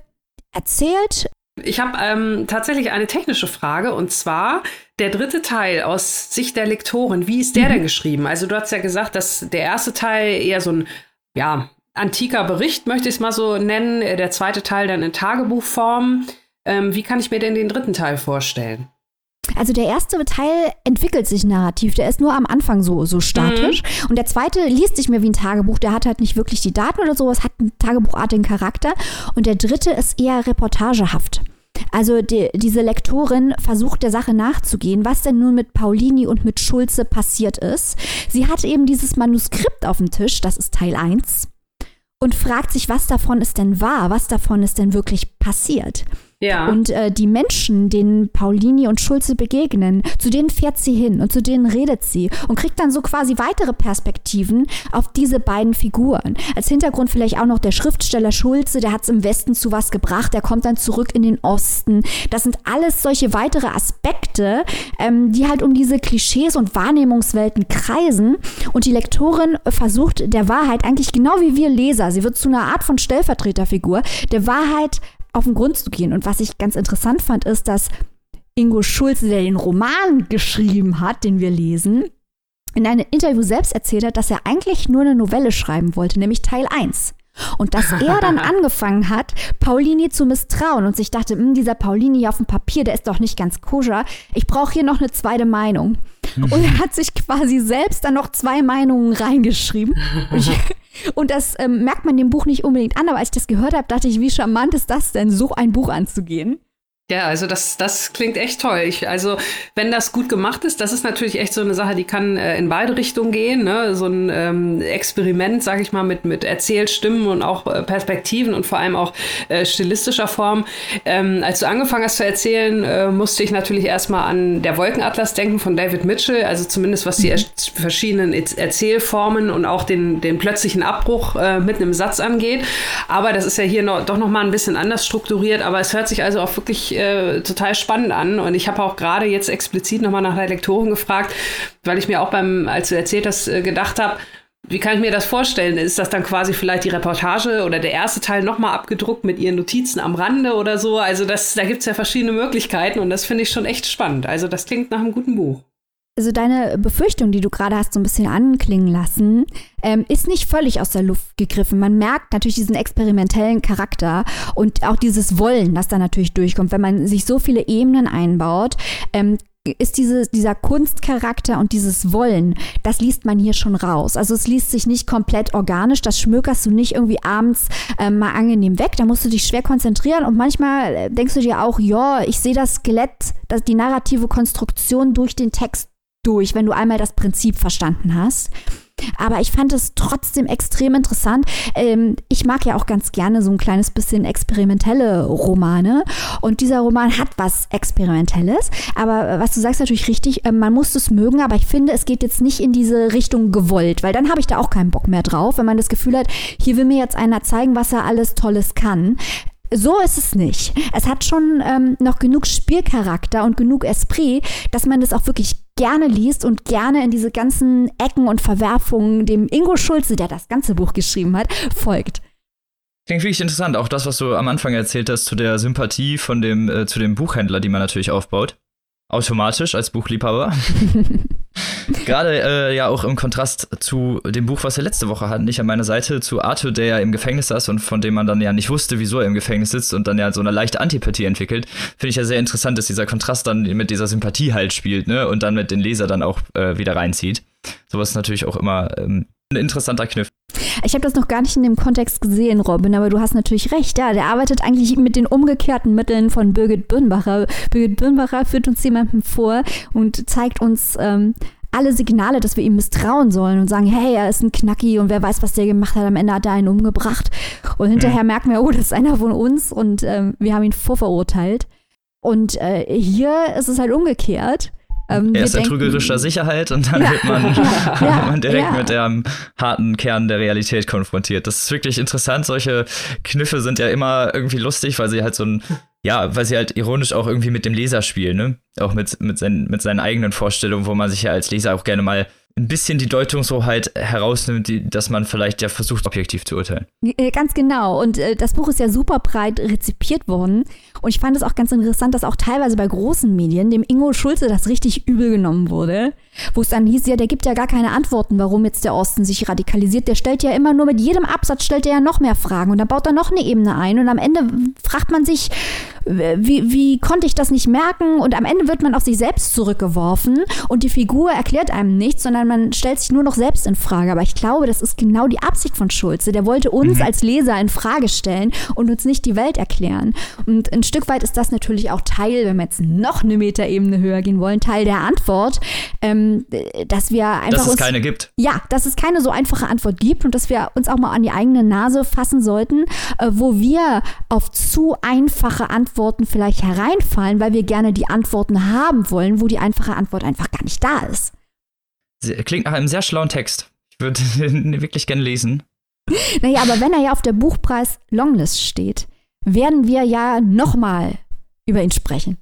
erzählt. Ich habe ähm, tatsächlich eine technische Frage und zwar der dritte Teil aus Sicht der Lektorin. Wie ist der mhm. denn geschrieben? Also du hast ja gesagt, dass der erste Teil eher so ein ja antiker Bericht möchte ich es mal so nennen. Der zweite Teil dann in Tagebuchform. Ähm, wie kann ich mir denn den dritten Teil vorstellen? Also der erste Teil entwickelt sich narrativ, der ist nur am Anfang so, so statisch. Mhm. Und der zweite liest sich mir wie ein Tagebuch, der hat halt nicht wirklich die Daten oder sowas, hat einen tagebuchartigen Charakter. Und der dritte ist eher reportagehaft. Also die, diese Lektorin versucht der Sache nachzugehen, was denn nun mit Paulini und mit Schulze passiert ist. Sie hat eben dieses Manuskript auf dem Tisch, das ist Teil 1, und fragt sich, was davon ist denn wahr, was davon ist denn wirklich passiert. Ja. Und äh, die Menschen, denen Paulini und Schulze begegnen, zu denen fährt sie hin und zu denen redet sie und kriegt dann so quasi weitere Perspektiven auf diese beiden Figuren. Als Hintergrund vielleicht auch noch der Schriftsteller Schulze, der hat es im Westen zu was gebracht, der kommt dann zurück in den Osten. Das sind alles solche weitere Aspekte, ähm, die halt um diese Klischees und Wahrnehmungswelten kreisen. Und die Lektorin versucht der Wahrheit eigentlich genau wie wir Leser, sie wird zu einer Art von Stellvertreterfigur, der Wahrheit auf den Grund zu gehen. Und was ich ganz interessant fand, ist, dass Ingo Schulze, der den Roman geschrieben hat, den wir lesen, in einem Interview selbst erzählt hat, dass er eigentlich nur eine Novelle schreiben wollte, nämlich Teil 1. Und dass er dann <laughs> angefangen hat, Paulini zu misstrauen und sich dachte, hm, dieser Paulini hier auf dem Papier, der ist doch nicht ganz koscher. Ich brauche hier noch eine zweite Meinung. Und er <laughs> hat sich quasi selbst dann noch zwei Meinungen reingeschrieben. Und, <laughs> und das ähm, merkt man dem Buch nicht unbedingt an, aber als ich das gehört habe, dachte ich, wie charmant ist das denn, so ein Buch anzugehen? Ja, also das, das klingt echt toll. Ich, also wenn das gut gemacht ist, das ist natürlich echt so eine Sache, die kann äh, in beide Richtungen gehen. Ne? So ein ähm, Experiment, sage ich mal, mit, mit Erzählstimmen und auch äh, Perspektiven und vor allem auch äh, stilistischer Form. Ähm, als du angefangen hast zu erzählen, äh, musste ich natürlich erstmal an der Wolkenatlas denken von David Mitchell, also zumindest was die mhm. verschiedenen Erzählformen und auch den, den plötzlichen Abbruch äh, mitten im Satz angeht. Aber das ist ja hier noch, doch noch mal ein bisschen anders strukturiert. Aber es hört sich also auch wirklich äh, total spannend an. Und ich habe auch gerade jetzt explizit nochmal nach der Lektorin gefragt, weil ich mir auch beim, als du erzählt hast, äh, gedacht habe, Wie kann ich mir das vorstellen? Ist das dann quasi vielleicht die Reportage oder der erste Teil nochmal abgedruckt mit ihren Notizen am Rande oder so? Also das, da gibt es ja verschiedene Möglichkeiten und das finde ich schon echt spannend. Also das klingt nach einem guten Buch. Also deine Befürchtung, die du gerade hast, so ein bisschen anklingen lassen, ähm, ist nicht völlig aus der Luft gegriffen. Man merkt natürlich diesen experimentellen Charakter und auch dieses Wollen, das da natürlich durchkommt. Wenn man sich so viele Ebenen einbaut, ähm, ist diese, dieser Kunstcharakter und dieses Wollen, das liest man hier schon raus. Also es liest sich nicht komplett organisch, das schmökerst du nicht irgendwie abends äh, mal angenehm weg, da musst du dich schwer konzentrieren und manchmal äh, denkst du dir auch, ja, ich sehe das Skelett, das, die narrative Konstruktion durch den Text durch, wenn du einmal das Prinzip verstanden hast. Aber ich fand es trotzdem extrem interessant. Ähm, ich mag ja auch ganz gerne so ein kleines bisschen experimentelle Romane. Und dieser Roman hat was Experimentelles. Aber äh, was du sagst, natürlich richtig. Äh, man muss es mögen, aber ich finde, es geht jetzt nicht in diese Richtung gewollt, weil dann habe ich da auch keinen Bock mehr drauf, wenn man das Gefühl hat, hier will mir jetzt einer zeigen, was er alles Tolles kann. So ist es nicht. Es hat schon ähm, noch genug Spielcharakter und genug Esprit, dass man das auch wirklich gerne liest und gerne in diese ganzen Ecken und Verwerfungen dem Ingo Schulze, der das ganze Buch geschrieben hat, folgt. Klingt wirklich interessant. Auch das, was du am Anfang erzählt hast, zu der Sympathie von dem, äh, zu dem Buchhändler, die man natürlich aufbaut. Automatisch als Buchliebhaber. <laughs> Gerade äh, ja auch im Kontrast zu dem Buch, was wir letzte Woche hatten, ich an meiner Seite, zu Arthur, der ja im Gefängnis saß und von dem man dann ja nicht wusste, wieso er im Gefängnis sitzt und dann ja so eine leichte Antipathie entwickelt, finde ich ja sehr interessant, dass dieser Kontrast dann mit dieser Sympathie halt spielt, ne? Und dann mit den Leser dann auch äh, wieder reinzieht. Sowas ist natürlich auch immer ähm, ein interessanter Kniff. Ich habe das noch gar nicht in dem Kontext gesehen, Robin, aber du hast natürlich recht. Ja, der arbeitet eigentlich mit den umgekehrten Mitteln von Birgit Birnbacher. Birgit Birnbacher führt uns jemandem vor und zeigt uns ähm, alle Signale, dass wir ihm misstrauen sollen und sagen, hey, er ist ein Knacki und wer weiß, was der gemacht hat. Am Ende hat er einen umgebracht. Und hinterher mhm. merken wir, oh, das ist einer von uns und ähm, wir haben ihn vorverurteilt. Und äh, hier ist es halt umgekehrt. Ähm, Erst der trügerischer Sicherheit und dann ja. wird, man, <laughs> <laughs> ja, wird man direkt ja. mit dem harten Kern der Realität konfrontiert. Das ist wirklich interessant. Solche Kniffe sind ja immer irgendwie lustig, weil sie halt so ein, ja, weil sie halt ironisch auch irgendwie mit dem Leser spielen, ne? Auch mit, mit, seinen, mit seinen eigenen Vorstellungen, wo man sich ja als Leser auch gerne mal ein bisschen die Deutungshoheit herausnimmt, die, dass man vielleicht ja versucht, objektiv zu urteilen. Ganz genau. Und äh, das Buch ist ja super breit rezipiert worden. Und ich fand es auch ganz interessant, dass auch teilweise bei großen Medien dem Ingo Schulze das richtig übel genommen wurde. Wo es dann hieß, ja, der gibt ja gar keine Antworten, warum jetzt der Osten sich radikalisiert. Der stellt ja immer nur mit jedem Absatz stellt er ja noch mehr Fragen und dann baut er noch eine Ebene ein. Und am Ende fragt man sich, wie, wie konnte ich das nicht merken? Und am Ende wird man auf sich selbst zurückgeworfen und die Figur erklärt einem nichts, sondern man stellt sich nur noch selbst in Frage. Aber ich glaube, das ist genau die Absicht von Schulze. Der wollte uns mhm. als Leser in Frage stellen und uns nicht die Welt erklären. Und ein Stück weit ist das natürlich auch Teil, wenn wir jetzt noch eine Metaebene höher gehen wollen, Teil der Antwort, ähm, dass wir einfach. Dass es uns, keine gibt. Ja, dass es keine so einfache Antwort gibt und dass wir uns auch mal an die eigene Nase fassen sollten, äh, wo wir auf zu einfache Antworten vielleicht hereinfallen, weil wir gerne die Antworten haben wollen, wo die einfache Antwort einfach gar nicht da ist. Klingt nach einem sehr schlauen Text. Ich würde <laughs> den wirklich gerne lesen. Naja, aber wenn er ja auf der Buchpreis Longlist steht, werden wir ja nochmal über ihn sprechen.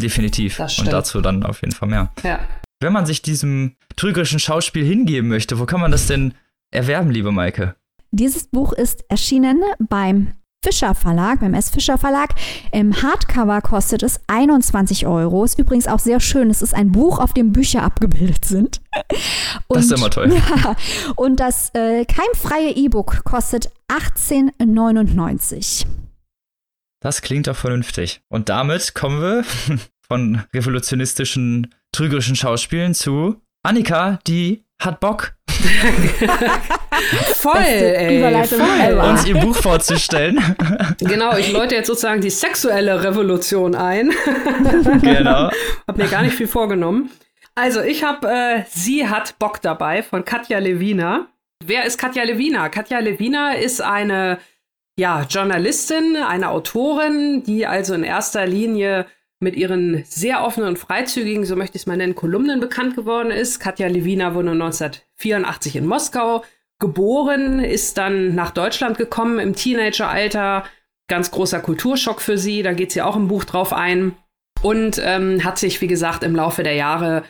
Definitiv. Und dazu dann auf jeden Fall mehr. Ja. Wenn man sich diesem trügerischen Schauspiel hingeben möchte, wo kann man das denn erwerben, liebe Maike? Dieses Buch ist erschienen beim Fischer Verlag, beim S. Fischer Verlag. Im Hardcover kostet es 21 Euro. Ist übrigens auch sehr schön. Es ist ein Buch, auf dem Bücher abgebildet sind. Und, <laughs> das ist immer toll. <laughs> Ja, und das äh, keimfreie E-Book kostet 18,99. Das klingt doch vernünftig. Und damit kommen wir <laughs> von revolutionistischen, trügerischen Schauspielen zu Annika, die hat Bock. Voll, ey, Überleitung voll. uns ihr Buch vorzustellen. <laughs> Genau, ich läute jetzt sozusagen die sexuelle Revolution ein. <laughs> genau. Hab mir gar nicht viel vorgenommen. Also, ich habe äh, Sie hat Bock dabei von Katja Lewina. Wer ist Katja Lewina? Katja Lewina ist eine ja, Journalistin, eine Autorin, die also in erster Linie mit ihren sehr offenen und freizügigen, so möchte ich es mal nennen, Kolumnen bekannt geworden ist. Katja Lewina wurde 1984 in Moskau geboren, ist dann nach Deutschland gekommen im Teenageralter. Ganz großer Kulturschock für sie, da geht sie auch im Buch drauf ein. Und ähm, hat sich, wie gesagt, im Laufe der Jahre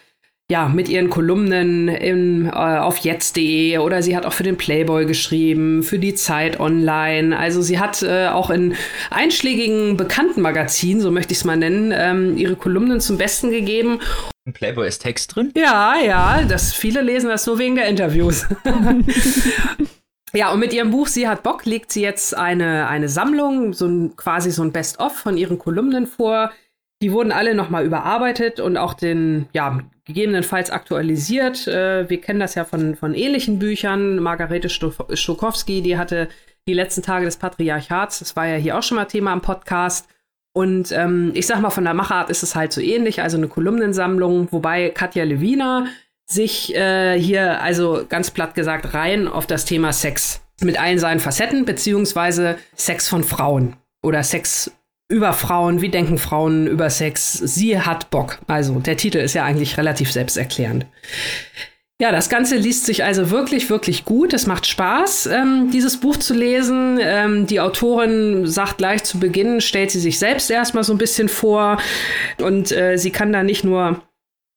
ja, mit ihren Kolumnen in, äh, auf jetzt.de oder sie hat auch für den Playboy geschrieben, für die Zeit online. Also sie hat äh, auch in einschlägigen bekannten Magazinen, so möchte ich es mal nennen, ähm, ihre Kolumnen zum Besten gegeben. Im Playboy ist Text drin? Ja, ja, das, viele lesen das nur wegen der Interviews. <laughs> Ja, und mit ihrem Buch Sie hat Bock legt sie jetzt eine, eine Sammlung, so ein, quasi so ein Best-of von ihren Kolumnen vor. Die wurden alle nochmal überarbeitet und auch den, ja, gegebenenfalls aktualisiert. Äh, wir kennen das ja von, von ähnlichen Büchern. Margarete Stokowski, die hatte die letzten Tage des Patriarchats, das war ja hier auch schon mal Thema im Podcast. Und ähm, ich sag mal, von der Machart ist es halt so ähnlich, also eine Kolumnensammlung, wobei Katja Lewina sich äh, hier also ganz platt gesagt rein auf das Thema Sex mit allen seinen Facetten, beziehungsweise Sex von Frauen oder Sex über Frauen, wie denken Frauen über Sex, sie hat Bock. Also der Titel ist ja eigentlich relativ selbsterklärend. Ja, das Ganze liest sich also wirklich, wirklich gut. Es macht Spaß, ähm, dieses Buch zu lesen. Ähm, die Autorin sagt gleich zu Beginn, stellt sie sich selbst erstmal so ein bisschen vor und äh, sie kann da nicht nur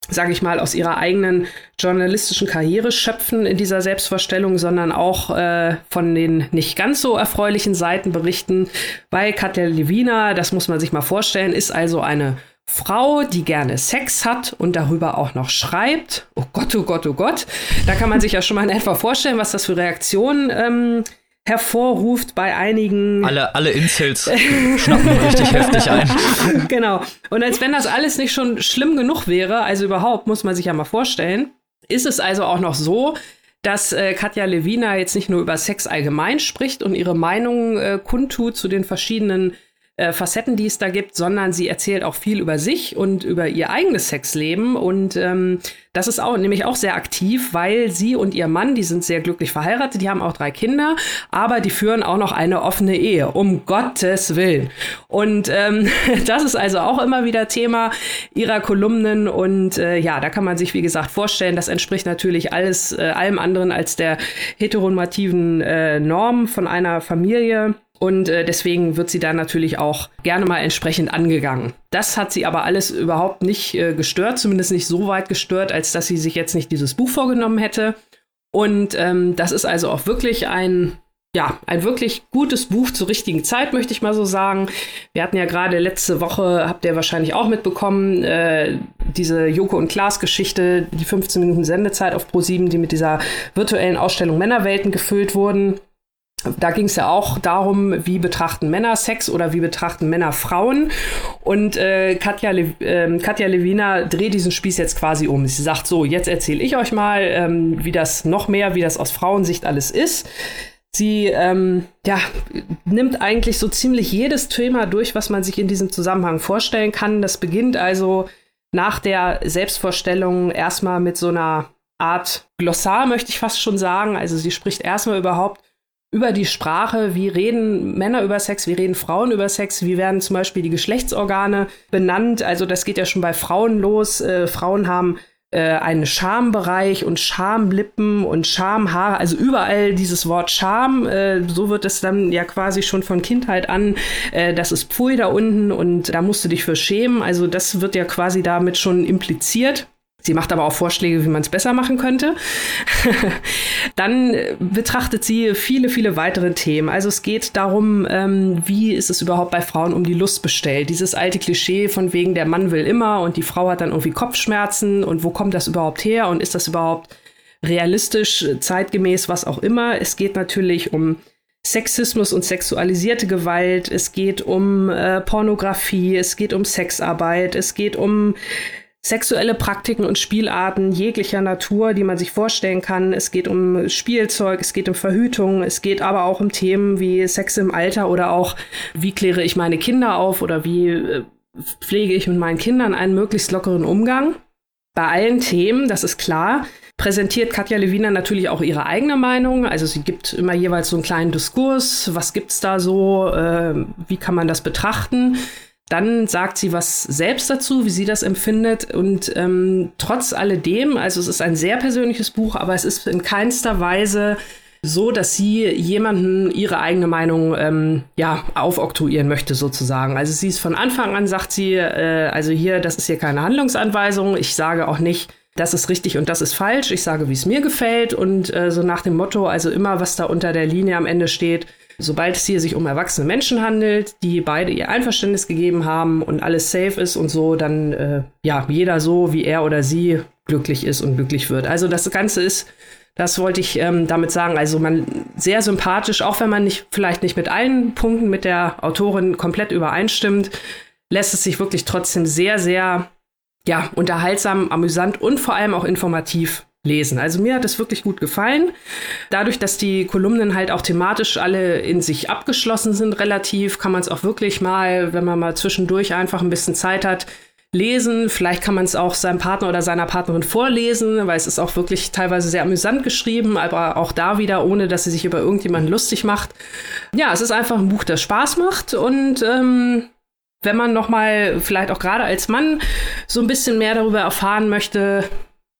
sage ich mal, aus ihrer eigenen journalistischen Karriere schöpfen in dieser Selbstvorstellung, sondern auch äh, von den nicht ganz so erfreulichen Seiten berichten. Weil Katja Levina, das muss man sich mal vorstellen, ist also eine Frau, die gerne Sex hat und darüber auch noch schreibt. Oh Gott, oh Gott, oh Gott. Da kann man sich ja schon mal in etwa vorstellen, was das für Reaktionen ähm, hervorruft bei einigen. Alle, alle Incels schnappen richtig heftig ein. <laughs> Genau. Und als wenn das alles nicht schon schlimm genug wäre, also überhaupt, muss man sich ja mal vorstellen, ist es also auch noch so, dass äh, Katja Levina jetzt nicht nur über Sex allgemein spricht und ihre Meinung äh, kundtut zu den verschiedenen äh, Facetten, die es da gibt, sondern sie erzählt auch viel über sich und über ihr eigenes Sexleben. Und ähm, das ist auch nämlich auch sehr aktiv, weil sie und ihr Mann, die sind sehr glücklich verheiratet, die haben auch drei Kinder, aber die führen auch noch eine offene Ehe, um Gottes Willen. Und ähm, <laughs> das ist also auch immer wieder Thema ihrer Kolumnen. Und äh, ja, da kann man sich, wie gesagt, vorstellen, das entspricht natürlich alles äh, allem anderen als der heteronormativen äh, Norm von einer Familie. Und äh, deswegen wird sie da natürlich auch gerne mal entsprechend angegangen. Das hat sie aber alles überhaupt nicht äh, gestört, zumindest nicht so weit gestört, als dass sie sich jetzt nicht dieses Buch vorgenommen hätte. Und ähm, das ist also auch wirklich ein, ja, ein wirklich gutes Buch zur richtigen Zeit, möchte ich mal so sagen. Wir hatten ja gerade letzte Woche, habt ihr wahrscheinlich auch mitbekommen, äh, diese Joko und Klaas Geschichte, die 15 Minuten Sendezeit auf Pro7, die mit dieser virtuellen Ausstellung Männerwelten gefüllt wurden. Da ging es ja auch darum, wie betrachten Männer Sex oder wie betrachten Männer Frauen. Und äh, Katja, Le äh, Katja Levina dreht diesen Spieß jetzt quasi um. Sie sagt so, jetzt erzähle ich euch mal, ähm, wie das noch mehr, wie das aus Frauensicht alles ist. Sie ähm, ja, nimmt eigentlich so ziemlich jedes Thema durch, was man sich in diesem Zusammenhang vorstellen kann. Das beginnt also nach der Selbstvorstellung erstmal mit so einer Art Glossar, möchte ich fast schon sagen. Also sie spricht erstmal überhaupt über die Sprache, wie reden Männer über Sex, wie reden Frauen über Sex, wie werden zum Beispiel die Geschlechtsorgane benannt. Also das geht ja schon bei Frauen los. Äh, Frauen haben äh, einen Schambereich und Schamlippen und Schamhaare, also überall dieses Wort Scham, äh, so wird es dann ja quasi schon von Kindheit an, äh, das ist Pfui da unten und da musst du dich für schämen. Also das wird ja quasi damit schon impliziert. Sie macht aber auch Vorschläge, wie man es besser machen könnte. <laughs> Dann betrachtet sie viele, viele weitere Themen. Also es geht darum, ähm, wie ist es überhaupt bei Frauen um die Lust bestellt. Dieses alte Klischee von wegen, der Mann will immer und die Frau hat dann irgendwie Kopfschmerzen und wo kommt das überhaupt her und ist das überhaupt realistisch, zeitgemäß, was auch immer. Es geht natürlich um Sexismus und sexualisierte Gewalt. Es geht um äh, Pornografie. Es geht um Sexarbeit. Es geht um sexuelle Praktiken und Spielarten jeglicher Natur, die man sich vorstellen kann. Es geht um Spielzeug, es geht um Verhütung, es geht aber auch um Themen wie Sex im Alter oder auch, wie kläre ich meine Kinder auf oder wie äh, pflege ich mit meinen Kindern einen möglichst lockeren Umgang. Bei allen Themen, das ist klar, präsentiert Katja Lewina natürlich auch ihre eigene Meinung. Also sie gibt immer jeweils so einen kleinen Diskurs. Was gibt's da so? Äh, wie kann man das betrachten? Dann sagt sie was selbst dazu, wie sie das empfindet. Und ähm, trotz alledem, also es ist ein sehr persönliches Buch, aber es ist in keinster Weise so, dass sie jemanden ihre eigene Meinung ähm, ja aufoktroyieren möchte sozusagen. Also sie ist von Anfang an sagt sie, äh, also hier, das ist hier keine Handlungsanweisung. Ich sage auch nicht, das ist richtig und das ist falsch. Ich sage, wie es mir gefällt und äh, so nach dem Motto, also immer, was da unter der Linie am Ende steht, sobald es hier sich um erwachsene Menschen handelt, die beide ihr Einverständnis gegeben haben und alles safe ist und so, dann äh, ja, jeder so, wie er oder sie glücklich ist und glücklich wird. Also das Ganze ist, das wollte ich ähm, damit sagen, also man sehr sympathisch, auch wenn man nicht vielleicht nicht mit allen Punkten mit der Autorin komplett übereinstimmt, lässt es sich wirklich trotzdem sehr, sehr ja, unterhaltsam, amüsant und vor allem auch informativ lesen. Also mir hat es wirklich gut gefallen. Dadurch, dass die Kolumnen halt auch thematisch alle in sich abgeschlossen sind, relativ, kann man es auch wirklich mal, wenn man mal zwischendurch einfach ein bisschen Zeit hat, lesen. Vielleicht kann man es auch seinem Partner oder seiner Partnerin vorlesen, weil es ist auch wirklich teilweise sehr amüsant geschrieben, aber auch da wieder, ohne dass sie sich über irgendjemanden lustig macht. Ja, es ist einfach ein Buch, das Spaß macht und ähm, wenn man noch mal vielleicht auch gerade als Mann so ein bisschen mehr darüber erfahren möchte,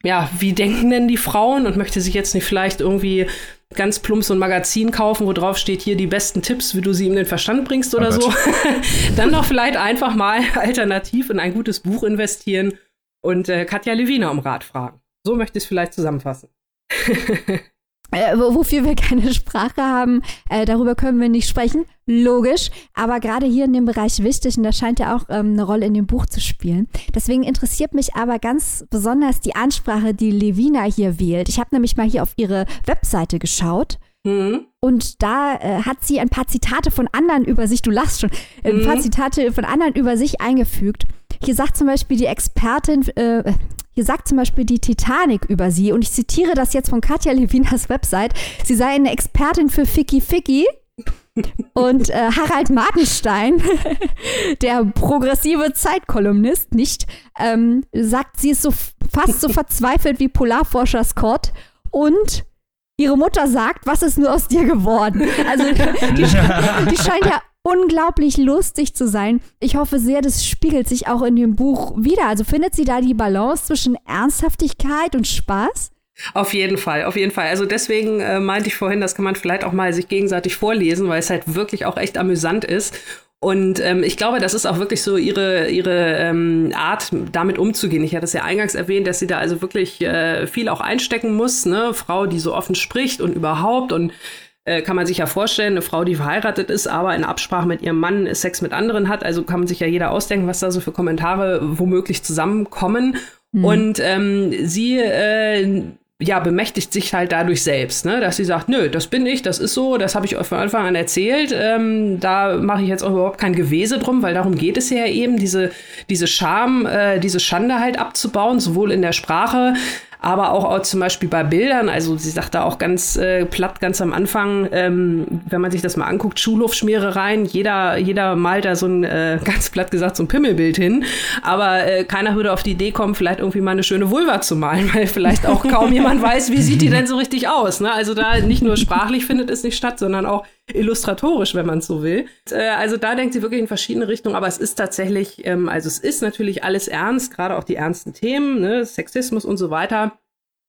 ja, wie denken denn die Frauen und möchte sich jetzt nicht vielleicht irgendwie ganz plump so ein Magazin kaufen, wo drauf steht, hier die besten Tipps, wie du sie in den Verstand bringst oder oh so, <laughs> dann doch vielleicht einfach mal <laughs> alternativ in ein gutes Buch investieren und äh, Katja Lewina um Rat fragen. So möchte ich es vielleicht zusammenfassen. <laughs> Äh, wofür wir <laughs> keine Sprache haben, äh, darüber können wir nicht sprechen. Logisch, aber gerade hier in dem Bereich wichtig und das scheint ja auch ähm, eine Rolle in dem Buch zu spielen. Deswegen interessiert mich aber ganz besonders die Ansprache, die Levina hier wählt. Ich habe nämlich mal hier auf ihre Webseite geschaut. Mhm. Und da äh, hat sie ein paar Zitate von anderen über sich, du lachst schon, ein paar mhm. Zitate von anderen über sich eingefügt. Hier sagt zum Beispiel die Expertin, äh, hier sagt zum Beispiel die Titanic über sie, und ich zitiere das jetzt von Katja Levinas Website, sie sei eine Expertin für Ficky Ficky. <laughs> Und äh, Harald Martenstein, <laughs> der progressive Zeitkolumnist, nicht, ähm, sagt, sie ist so fast so verzweifelt wie Polarforscher Scott. Und ihre Mutter sagt, was ist nur aus dir geworden? Also die, <laughs> die scheint ja unglaublich lustig zu sein. Ich hoffe sehr, das spiegelt sich auch in dem Buch wieder. Also findet sie da die Balance zwischen Ernsthaftigkeit und Spaß? Auf jeden Fall, auf jeden Fall. Also deswegen äh, meinte ich vorhin, das kann man vielleicht auch mal sich gegenseitig vorlesen, weil es halt wirklich auch echt amüsant ist. Und ähm, ich glaube, das ist auch wirklich so ihre, ihre ähm, Art, damit umzugehen. Ich hatte es ja eingangs erwähnt, dass sie da also wirklich äh, viel auch einstecken muss. Ne? Frau, die so offen spricht und überhaupt und äh, kann man sich ja vorstellen, eine Frau, die verheiratet ist, aber in Absprache mit ihrem Mann Sex mit anderen hat. Also kann man sich ja jeder ausdenken, was da so für Kommentare womöglich zusammenkommen. Mhm. Und ähm, sie äh, ja, bemächtigt sich halt dadurch selbst, ne? dass sie sagt, nö, das bin ich, das ist so, das habe ich euch von Anfang an erzählt, ähm, da mache ich jetzt auch überhaupt kein Gewese drum, weil darum geht es ja eben, diese, diese Scham, äh, diese Schande halt abzubauen, sowohl in der Sprache aber auch, auch zum Beispiel bei Bildern. Also sie sagt da auch ganz äh, platt, ganz am Anfang, ähm, wenn man sich das mal anguckt, Schulhofschmierereien, jeder, jeder malt da so ein, äh, <laughs> ganz platt gesagt, so ein Pimmelbild hin. Aber äh, keiner würde auf die Idee kommen, vielleicht irgendwie mal eine schöne Vulva zu malen, <laughs> weil vielleicht auch kaum jemand weiß, wie sieht die denn so richtig aus. Ne? Also da nicht nur sprachlich findet es nicht statt, sondern auch illustratorisch, wenn man es so will. Äh, also da denkt sie wirklich in verschiedene Richtungen, aber es ist tatsächlich, ähm, also es ist natürlich alles ernst, gerade auch die ernsten Themen, ne, Sexismus und so weiter.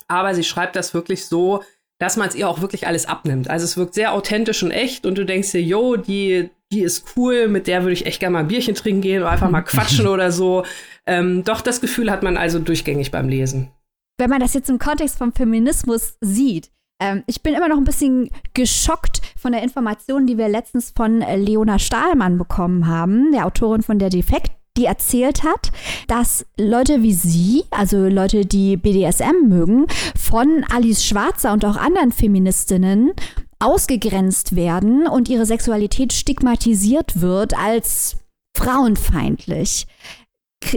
Aber sie schreibt das wirklich so, dass man es ihr auch wirklich alles abnimmt. Also es wirkt sehr authentisch und echt und du denkst dir, yo, die, die ist cool, mit der würde ich echt gerne mal ein Bierchen trinken gehen oder einfach mal <laughs> quatschen oder so. Ähm, doch das Gefühl hat man also durchgängig beim Lesen. Wenn man das jetzt im Kontext vom Feminismus sieht, ähm, ich bin immer noch ein bisschen geschockt von der Information, die wir letztens von äh, Leona Stahlmann bekommen haben, der Autorin von Der Defekt, die erzählt hat, dass Leute wie sie, also Leute, die BDSM mögen, von Alice Schwarzer und auch anderen Feministinnen ausgegrenzt werden und ihre Sexualität stigmatisiert wird als frauenfeindlich.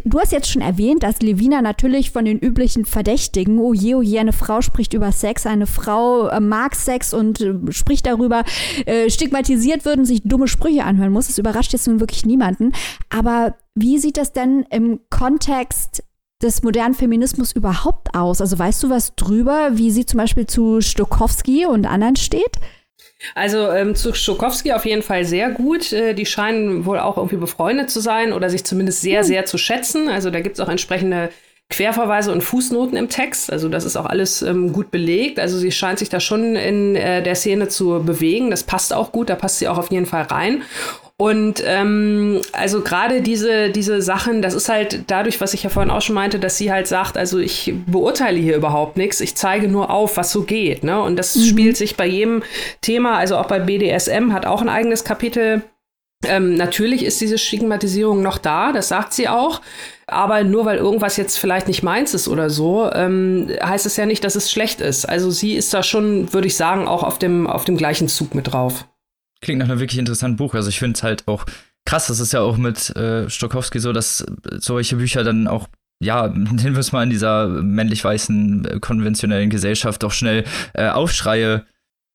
Du hast jetzt schon erwähnt, dass Levina natürlich von den üblichen Verdächtigen, oh je, oh je, eine Frau spricht über Sex, eine Frau äh, mag Sex und äh, spricht darüber, äh, stigmatisiert wird und sich dumme Sprüche anhören muss. Das überrascht jetzt nun wirklich niemanden. Aber wie sieht das denn im Kontext des modernen Feminismus überhaupt aus? Also weißt du was drüber, wie sie zum Beispiel zu Stokowski und anderen steht? Also ähm, zu Schokowski auf jeden Fall sehr gut. Äh, die scheinen wohl auch irgendwie befreundet zu sein oder sich zumindest sehr, hm. sehr zu schätzen. Also da gibt es auch entsprechende Querverweise und Fußnoten im Text. Also das ist auch alles ähm, gut belegt. Also sie scheint sich da schon in äh, der Szene zu bewegen. Das passt auch gut, da passt sie auch auf jeden Fall rein. Und ähm, also gerade diese, diese Sachen, das ist halt dadurch, was ich ja vorhin auch schon meinte, dass sie halt sagt, also ich beurteile hier überhaupt nichts, ich zeige nur auf, was so geht. Ne? Und das mhm. spielt sich bei jedem Thema, also auch bei BDSM hat auch ein eigenes Kapitel. Ähm, natürlich ist diese Stigmatisierung noch da, das sagt sie auch. Aber nur weil irgendwas jetzt vielleicht nicht meins ist oder so, ähm, heißt es ja nicht, dass es schlecht ist. Also sie ist da schon, würde ich sagen, auch auf dem, auf dem gleichen Zug mit drauf. Klingt nach einem wirklich interessanten Buch. Also ich finde es halt auch krass, das ist ja auch mit äh, Stokowski so, dass solche Bücher dann auch ja, <laughs> nennen wir es mal in dieser männlich-weißen äh, konventionellen Gesellschaft doch schnell äh, Aufschreie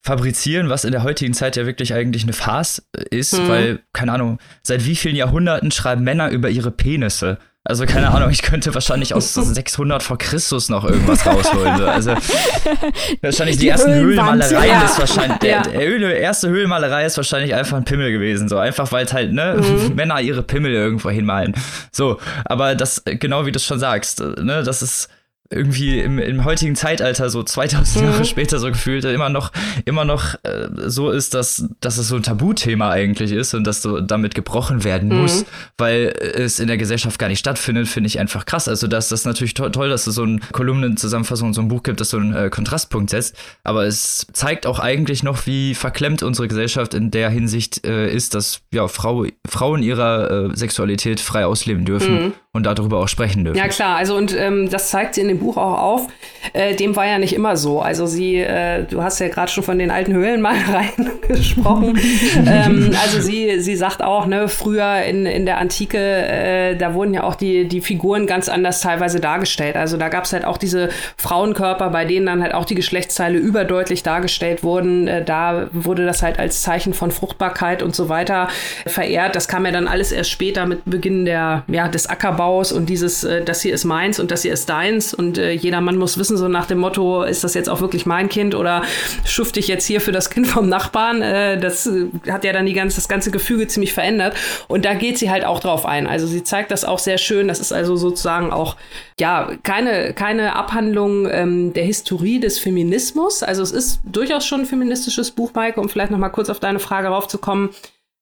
fabrizieren, was in der heutigen Zeit ja wirklich eigentlich eine Farce ist, mhm. weil, keine Ahnung, seit wie vielen Jahrhunderten schreiben Männer über ihre Penisse? Also keine Ahnung, ich könnte wahrscheinlich aus <laughs> 600 vor Christus noch irgendwas rausholen. Also <laughs> wahrscheinlich die, die ersten Höhlenmalereien ja. ist wahrscheinlich der, der, erste Höhlenmalerei ist wahrscheinlich einfach ein Pimmel gewesen, so einfach weil halt ne mhm. <laughs> Männer ihre Pimmel irgendwo hinmalen. So, aber das genau wie du schon sagst, ne, das ist irgendwie im, im heutigen Zeitalter, so 2000 mhm. Jahre später so gefühlt, immer noch, immer noch äh, so ist, dass, dass es so ein Tabuthema eigentlich ist und dass so damit gebrochen werden mhm. muss, weil es in der Gesellschaft gar nicht stattfindet, finde ich einfach krass. Also, dass das natürlich to toll, dass es so ein Kolumnenzusammenfassung, so ein Buch gibt, das so einen äh, Kontrastpunkt setzt, aber es zeigt auch eigentlich noch, wie verklemmt unsere Gesellschaft in der Hinsicht äh, ist, dass ja Frau, Frauen ihrer äh, Sexualität frei ausleben dürfen mhm. und darüber auch sprechen dürfen. Ja, klar, also und ähm, das zeigt sie in dem Buch auch auf. Äh, dem war ja nicht immer so. Also sie, äh, du hast ja gerade schon von den alten Höhlenmalereien <laughs> gesprochen. <laughs> ähm, also sie, sie sagt auch, ne, früher in, in der Antike, äh, da wurden ja auch die, die Figuren ganz anders teilweise dargestellt. Also da gab es halt auch diese Frauenkörper, bei denen dann halt auch die Geschlechtsteile überdeutlich dargestellt wurden. Äh, da wurde das halt als Zeichen von Fruchtbarkeit und so weiter verehrt. Das kam ja dann alles erst später mit Beginn der, ja, des Ackerbaus und dieses, äh, das hier ist meins und das hier ist deins und und äh, jeder Mann muss wissen, so nach dem Motto, ist das jetzt auch wirklich mein Kind oder schufte ich jetzt hier für das Kind vom Nachbarn? Äh, das äh, hat ja dann die ganze, das ganze Gefüge ziemlich verändert. Und da geht sie halt auch drauf ein. Also sie zeigt das auch sehr schön. Das ist also sozusagen auch, ja, keine, keine Abhandlung ähm, der Historie des Feminismus. Also es ist durchaus schon ein feministisches Buch, Maike, um vielleicht noch mal kurz auf deine Frage raufzukommen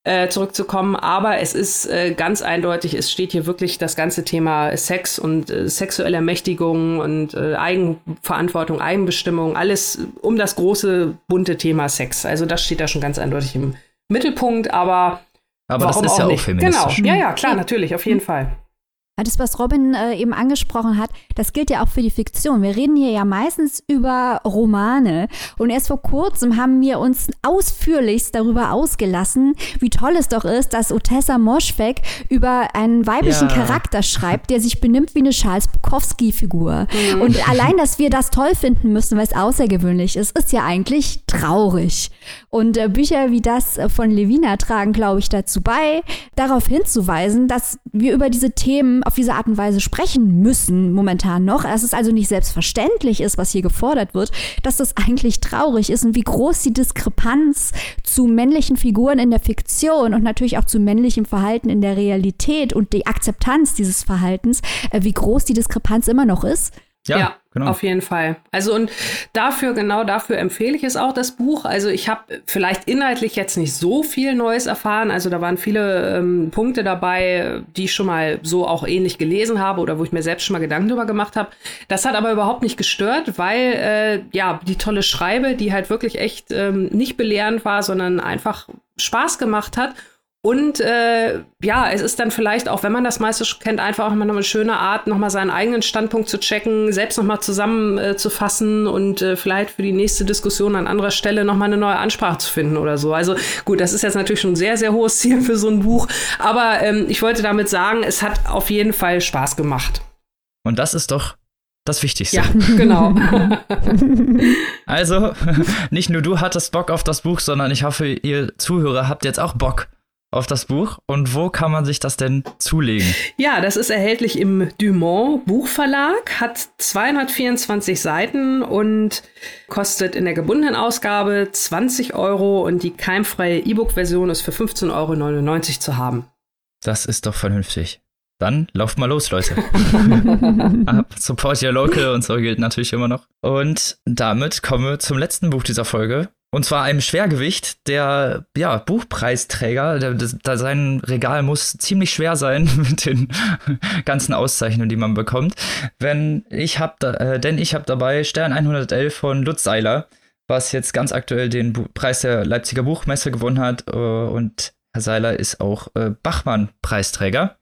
äh, zurückzukommen. Aber es ist äh, ganz eindeutig, es steht hier wirklich das ganze Thema Sex und äh, sexuelle Ermächtigung und äh, Eigenverantwortung, Eigenbestimmung, alles um das große bunte Thema Sex. Also das steht da schon ganz eindeutig im Mittelpunkt, aber aber das ist ja auch feministisch. Genau, ja, ja, klar, natürlich, auf jeden Fall. Das, was Robin äh, eben angesprochen hat, das gilt ja auch für die Fiktion. Wir reden hier ja meistens über Romane. Und erst vor kurzem haben wir uns ausführlichst darüber ausgelassen, wie toll es doch ist, dass Otessa Moschweg über einen weiblichen ja. Charakter schreibt, der sich benimmt wie eine Charles Bukowski-Figur. Mhm. Und allein, dass wir das toll finden müssen, weil es außergewöhnlich ist, ist ja eigentlich traurig. Und äh, Bücher wie das von Levina tragen, glaube ich, dazu bei, darauf hinzuweisen, dass wir über diese Themen auf diese Art und Weise sprechen müssen, momentan noch. Dass es also nicht selbstverständlich ist, was hier gefordert wird, dass das eigentlich traurig ist und wie groß die Diskrepanz zu männlichen Figuren in der Fiktion und natürlich auch zu männlichem Verhalten in der Realität und die Akzeptanz dieses Verhaltens, äh, wie groß die Diskrepanz immer noch ist. Ja, ja genau. auf jeden Fall. Also und dafür, genau dafür empfehle ich es auch, das Buch. Also ich habe vielleicht inhaltlich jetzt nicht so viel Neues erfahren. Also da waren viele ähm, Punkte dabei, die ich schon mal so auch ähnlich gelesen habe oder wo ich mir selbst schon mal Gedanken drüber gemacht habe. Das hat aber überhaupt nicht gestört, weil äh, ja, die tolle Schreibe, die halt wirklich echt ähm, nicht belehrend war, sondern einfach Spaß gemacht hat. Und äh, ja, es ist dann vielleicht auch, wenn man das meiste kennt, einfach auch mal eine schöne Art, nochmal seinen eigenen Standpunkt zu checken, selbst nochmal zusammenzufassen äh, und äh, vielleicht für die nächste Diskussion an anderer Stelle nochmal eine neue Ansprache zu finden oder so. Also gut, das ist jetzt natürlich schon ein sehr, sehr hohes Ziel für so ein Buch. Aber ähm, ich wollte damit sagen, es hat auf jeden Fall Spaß gemacht. Und das ist doch das Wichtigste. Ja, <laughs> genau. also, <laughs> nicht nur du hattest Bock auf das Buch, sondern ich hoffe, ihr Zuhörer habt jetzt auch Bock auf das Buch und wo kann man sich das denn zulegen? Ja, das ist erhältlich im Dumont Buchverlag, hat 224 Seiten und kostet in der gebundenen Ausgabe 20 Euro und die keimfreie E-Book-Version ist für 15,99 Euro zu haben. Das ist doch vernünftig. Dann lauft mal los, Leute. <laughs> Support your local und so gilt natürlich immer noch. Und damit kommen wir zum letzten Buch dieser Folge. Und zwar einem Schwergewicht, der ja, Buchpreisträger, der, der, der, sein Regal muss ziemlich schwer sein <laughs> mit den ganzen Auszeichnungen, die man bekommt. Wenn ich hab da, äh, denn ich habe dabei Stern 111 von Lutz Seiler, was jetzt ganz aktuell den Bu Preis der Leipziger Buchmesse gewonnen hat. Äh, und Herr Seiler ist auch äh, Bachmann-Preisträger.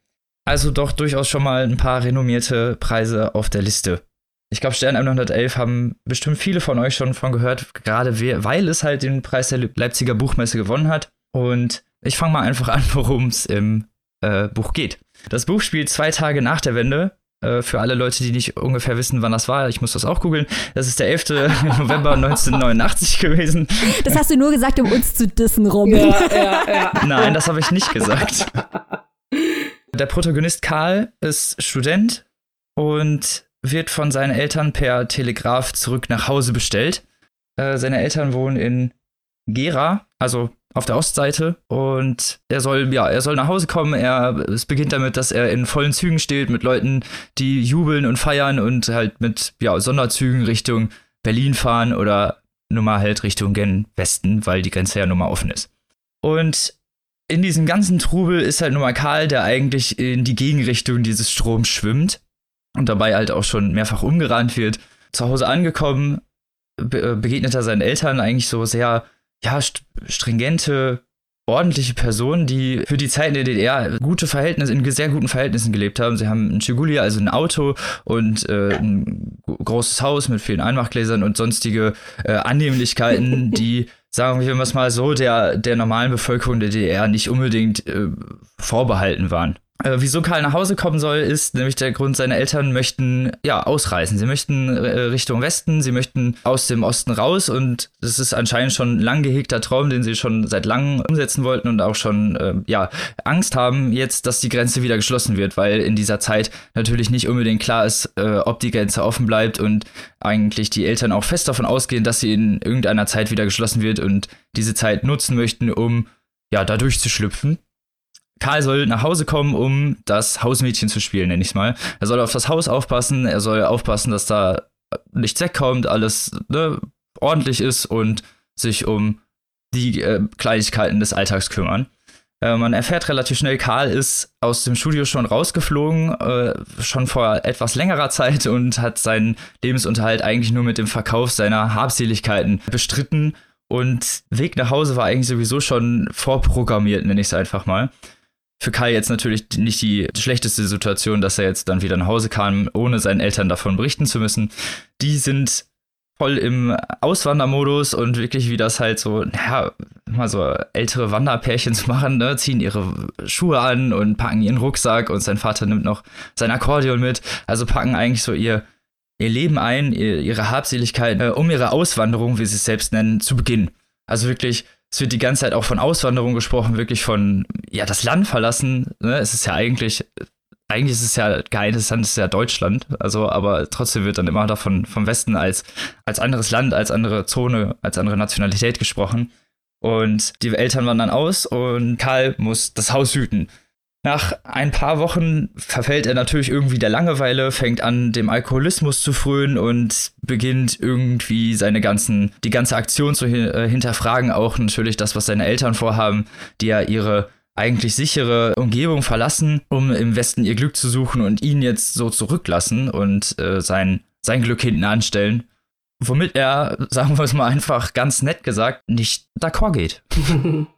Also doch durchaus schon mal ein paar renommierte Preise auf der Liste. Ich glaube, Stern 111 haben bestimmt viele von euch schon von gehört, gerade weil es halt den Preis der Leipziger Buchmesse gewonnen hat. Und ich fange mal einfach an, <laughs> worum es im äh, Buch geht. Das Buch spielt zwei Tage nach der Wende. Äh, für alle Leute, die nicht ungefähr wissen, wann das war, ich muss das auch googeln. Das ist der 11. <laughs> November 1989 gewesen. Das hast du nur gesagt, um uns zu dissen, Rom. Ja, ja, ja. Nein, das habe ich nicht gesagt. <laughs> Der Protagonist Karl ist Student und wird von seinen Eltern per Telegraph zurück nach Hause bestellt. Äh, seine Eltern wohnen in Gera, also auf der Ostseite und er soll ja, er soll nach Hause kommen. Er es beginnt damit, dass er in vollen Zügen steht mit Leuten, die jubeln und feiern und halt mit ja, Sonderzügen Richtung Berlin fahren oder nun mal halt Richtung gen Westen, weil die Grenze ja nun mal offen ist. Und in diesem ganzen Trubel ist halt nur mal Karl, der eigentlich in die Gegenrichtung dieses Stroms schwimmt und dabei halt auch schon mehrfach umgerannt wird. Zu Hause angekommen, be äh, begegnet er seinen Eltern eigentlich so sehr, ja, st stringente, ordentliche Personen, die für die Zeit in der DDR gute Verhältnisse, in sehr guten Verhältnissen gelebt haben. Sie haben ein Chiguli, also ein Auto und äh, ein großes Haus mit vielen Einmachgläsern und sonstige äh, Annehmlichkeiten, <laughs> die sagen wir mal so, der, der normalen Bevölkerung der DDR nicht unbedingt äh, vorbehalten waren. Äh, wieso Karl nach Hause kommen soll, ist nämlich der Grund, seine Eltern möchten ja ausreisen. Sie möchten äh, Richtung Westen, sie möchten aus dem Osten raus und das ist anscheinend schon ein lang gehegter Traum, den sie schon seit langem umsetzen wollten und auch schon äh, ja Angst haben jetzt, dass die Grenze wieder geschlossen wird, weil in dieser Zeit natürlich nicht unbedingt klar ist, äh, ob die Grenze offen bleibt und eigentlich die Eltern auch fest davon ausgehen, dass sie in irgendeiner Zeit wieder geschlossen wird und diese Zeit nutzen möchten, um ja da durchzuschlüpfen. Karl soll nach Hause kommen, um das Hausmädchen zu spielen, nenne ich es mal. Er soll auf das Haus aufpassen, er soll aufpassen, dass da nichts wegkommt, alles ne, ordentlich ist und sich um die äh, Kleinigkeiten des Alltags kümmern. Äh, man erfährt relativ schnell, Karl ist aus dem Studio schon rausgeflogen, äh, schon vor etwas längerer Zeit und hat seinen Lebensunterhalt eigentlich nur mit dem Verkauf seiner Habseligkeiten bestritten. Und Weg nach Hause war eigentlich sowieso schon vorprogrammiert, nenne ich es einfach mal für Kai jetzt natürlich nicht die schlechteste Situation, dass er jetzt dann wieder nach Hause kam, ohne seinen Eltern davon berichten zu müssen. Die sind voll im Auswandermodus und wirklich wie das halt so, ja, mal so ältere Wanderpärchen zu machen, ne, ziehen ihre Schuhe an und packen ihren Rucksack und sein Vater nimmt noch sein Akkordeon mit. Also packen eigentlich so ihr, ihr Leben ein, ihr, ihre Habseligkeit, äh, um ihre Auswanderung, wie sie es selbst nennen, zu beginnen. Also wirklich es wird die ganze Zeit auch von Auswanderung gesprochen, wirklich von, ja, das Land verlassen. Ne? Es ist ja eigentlich, eigentlich ist es ja kein Land, es ist ja Deutschland. Also, aber trotzdem wird dann immer davon vom Westen als, als anderes Land, als andere Zone, als andere Nationalität gesprochen. Und die Eltern wandern aus und Karl muss das Haus hüten. Nach ein paar Wochen verfällt er natürlich irgendwie der Langeweile, fängt an, dem Alkoholismus zu frönen und beginnt irgendwie seine ganzen, die ganze Aktion zu äh, hinterfragen, auch natürlich das, was seine Eltern vorhaben, die ja ihre eigentlich sichere Umgebung verlassen, um im Westen ihr Glück zu suchen und ihn jetzt so zurücklassen und äh, sein, sein Glück hinten anstellen. Womit er, <laughs> sagen wir es mal einfach ganz nett gesagt, nicht d'accord geht. <laughs>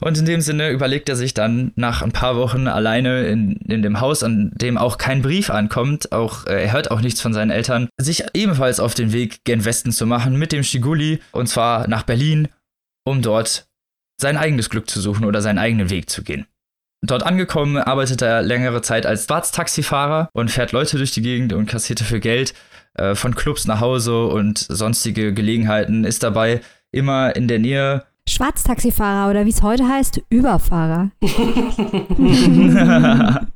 Und in dem Sinne überlegt er sich dann nach ein paar Wochen alleine in, in dem Haus, an dem auch kein Brief ankommt, auch äh, er hört auch nichts von seinen Eltern, sich ebenfalls auf den Weg gen Westen zu machen mit dem Shiguli und zwar nach Berlin, um dort sein eigenes Glück zu suchen oder seinen eigenen Weg zu gehen. Dort angekommen arbeitet er längere Zeit als Schwarztaxifahrer und fährt Leute durch die Gegend und kassierte für Geld äh, von Clubs nach Hause und sonstige Gelegenheiten, ist dabei immer in der Nähe Schwarztaxifahrer oder wie es heute heißt, Überfahrer. <laughs>